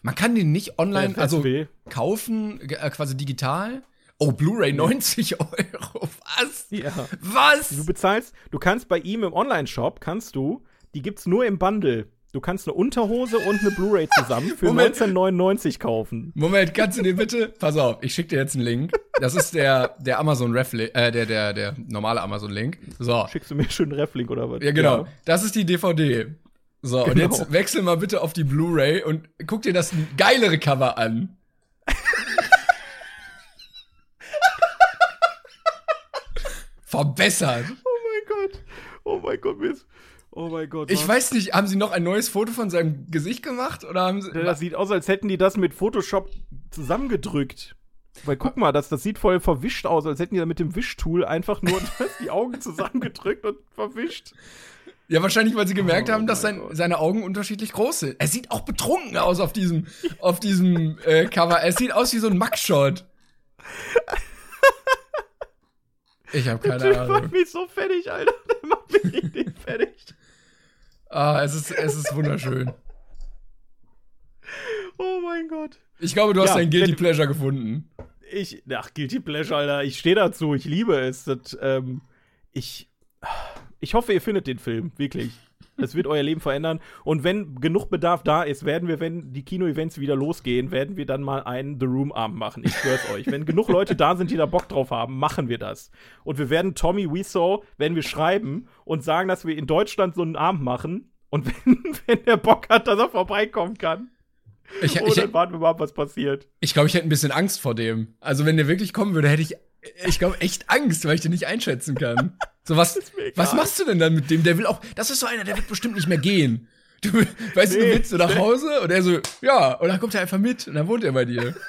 Man kann den nicht online, also kaufen, äh, quasi digital. Oh, Blu-ray 90 <laughs> Euro. Was? Ja. Du Was? bezahlst, du kannst bei ihm im Online-Shop, kannst du, die gibt's nur im Bundle. Du kannst eine Unterhose und eine Blu-ray <laughs> zusammen für Moment. 1999 kaufen. Moment, kannst du dir bitte, pass auf, ich schicke dir jetzt einen Link. Das ist der, der Amazon Ref, äh, der, der, der normale Amazon Link. So. Schickst du mir schön einen Reflink oder was? Ja, genau. Das ist die DVD. So, und Genau. jetzt wechsel mal bitte auf die Blu-ray und guck dir das geilere Cover an. <laughs> Verbessert. Oh mein Gott. Oh mein Gott, mir ist. Oh mein Gott. Ich was? weiß nicht, haben sie noch ein neues Foto von seinem Gesicht gemacht oder haben sie. Das sieht aus, als hätten die das mit Photoshop zusammengedrückt. Weil guck mal, das, das sieht voll verwischt aus, als hätten die da mit dem Wischtool einfach nur <laughs> die Augen zusammengedrückt und verwischt. Ja, wahrscheinlich, weil sie gemerkt Oh haben, dass sein, seine Augen unterschiedlich groß sind. Er sieht auch betrunken aus auf diesem, auf diesem äh, Cover. Er sieht aus wie so ein Mugshot. Ich habe Der keine Typ macht Ahnung. mich so fertig, Alter. <laughs> Der macht mich richtig fertig. Ah, es ist, es ist wunderschön. Oh mein Gott. Ich glaube, du hast Ja, dein Guilty Pleasure gefunden. Ich, ach, Guilty Pleasure, Alter. Ich stehe dazu. Ich liebe es. Das, ähm, ich, ich hoffe, ihr findet den Film. Wirklich. Es wird euer Leben verändern. Und wenn genug Bedarf da ist, werden wir, wenn die Kino-Events wieder losgehen, werden wir dann mal einen The Room-Abend machen. Ich schwör's euch. Wenn genug Leute da sind, die da Bock drauf haben, machen wir das. Und wir werden Tommy Wiseau, werden wir schreiben und sagen, dass wir in Deutschland so einen Abend machen. Und <laughs> wenn, wenn der Bock hat, dass er vorbeikommen kann. Ich, Und ich, dann warten wir mal, ab, was passiert. ich glaube, ich hätte ein bisschen Angst vor dem. Also, wenn der wirklich kommen würde, hätte ich, ich glaube, echt Angst, weil ich den nicht einschätzen kann. So, was, was machst du denn dann mit dem? Der will auch, das ist so einer, der wird bestimmt nicht mehr gehen. Du, weißt du, Nee, du willst so nach Hause und er so, ja, und dann kommt er einfach mit und dann wohnt er bei dir. <laughs>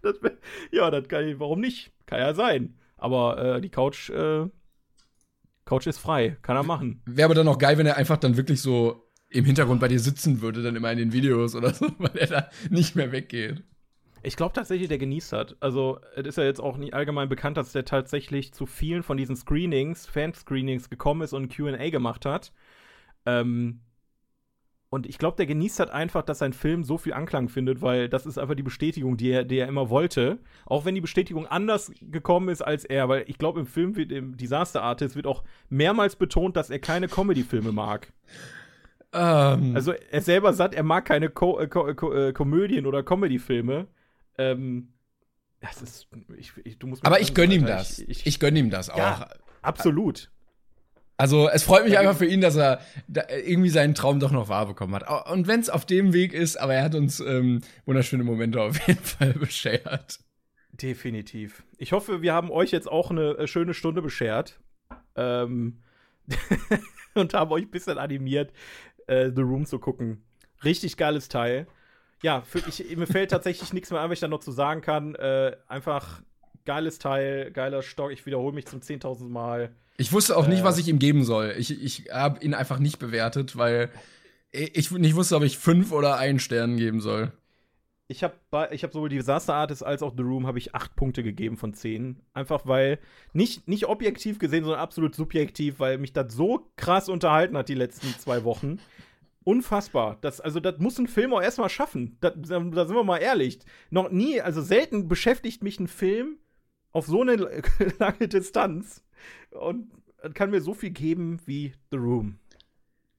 Das ja, das kann ich, warum nicht? Kann ja sein. Aber äh, die Couch, äh, Couch ist frei. Kann er machen. Wäre aber dann auch geil, wenn er einfach dann wirklich so im Hintergrund bei dir sitzen würde, dann immer in den Videos oder so, <laughs> weil er da nicht mehr weggeht. Ich glaube tatsächlich, der genießt hat. Also, es ist ja jetzt auch nicht allgemein bekannt, dass der tatsächlich zu vielen von diesen Screenings, Fan-Screenings gekommen ist und QA gemacht hat. Ähm, und ich glaube, der genießt halt einfach, dass sein Film so viel Anklang findet, weil das ist einfach die Bestätigung, die er, die er immer wollte. Auch wenn die Bestätigung anders gekommen ist als er, weil ich glaube, im Film wird, im Disaster Artist wird auch mehrmals betont, dass er keine Comedy-Filme mag. Ähm, Also er selber sagt, er mag keine Ko Ko Ko Komödien oder Comedy-Filme. Ähm, das ist, ich, ich, du musst aber ich sagen, gönn ihm das. Ich, Ich, ich, gönn ihm das auch. Ja. absolut. Also es freut mich Ja, einfach für ihn, dass er da irgendwie seinen Traum doch noch wahr bekommen hat. Und wenn es auf dem Weg ist, aber er hat uns ähm, wunderschöne Momente auf <laughs> jeden Fall beschert. Definitiv. Ich hoffe, wir haben euch jetzt auch eine äh, schöne Stunde beschert. Ähm, <laughs> und haben euch ein bisschen animiert, äh, The Room zu gucken. Richtig geiles Teil. Ja, für, ich, mir fällt tatsächlich nichts mehr ein, was ich da noch zu sagen kann. Äh, einfach geiles Teil, geiler Stock. Ich wiederhole mich zum 10.000 Mal. Ich wusste auch nicht, Äh. was ich ihm geben soll. Ich, ich habe ihn einfach nicht bewertet, weil ich nicht wusste, ob ich fünf oder einen Stern geben soll. Ich habe ich hab sowohl Disaster Artist als auch The Room habe ich acht Punkte gegeben von zehn. Einfach weil, nicht, nicht objektiv gesehen, sondern absolut subjektiv, weil mich das so krass unterhalten hat die letzten zwei Wochen. Unfassbar. Das, also, das muss ein Film auch erstmal schaffen. Da, da, da sind wir mal ehrlich. Noch nie, also selten beschäftigt mich ein Film auf so eine <laughs> lange Distanz und kann mir so viel geben wie The Room.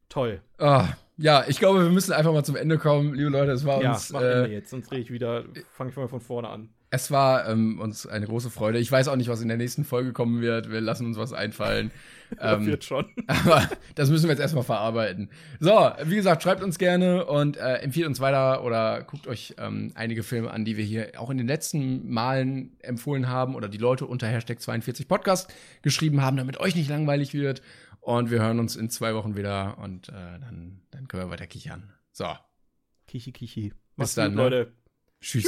Toll. Ah, ja, ich glaube, wir müssen einfach mal zum Ende kommen, liebe Leute. Es war Ja, uns, mach äh, Ende jetzt, sonst drehe ich wieder, fange ich mal von vorne an. Es war ähm, uns eine große Freude. Ich weiß auch nicht, was in der nächsten Folge kommen wird. Wir lassen uns was einfallen. <laughs> Das ähm, wird schon. aber das müssen wir jetzt erstmal verarbeiten. So, wie gesagt, schreibt uns gerne und äh, empfiehlt uns weiter oder guckt euch ähm, einige Filme an, die wir hier auch in den letzten Malen empfohlen haben oder die Leute unter Hashtag 42 Podcast geschrieben haben, damit euch nicht langweilig wird. Und wir hören uns in zwei Wochen wieder und äh, dann, dann können wir weiter kichern. So, Kichi, kichi. Bis Macht's dann, gut, ne? Leute. tschüss.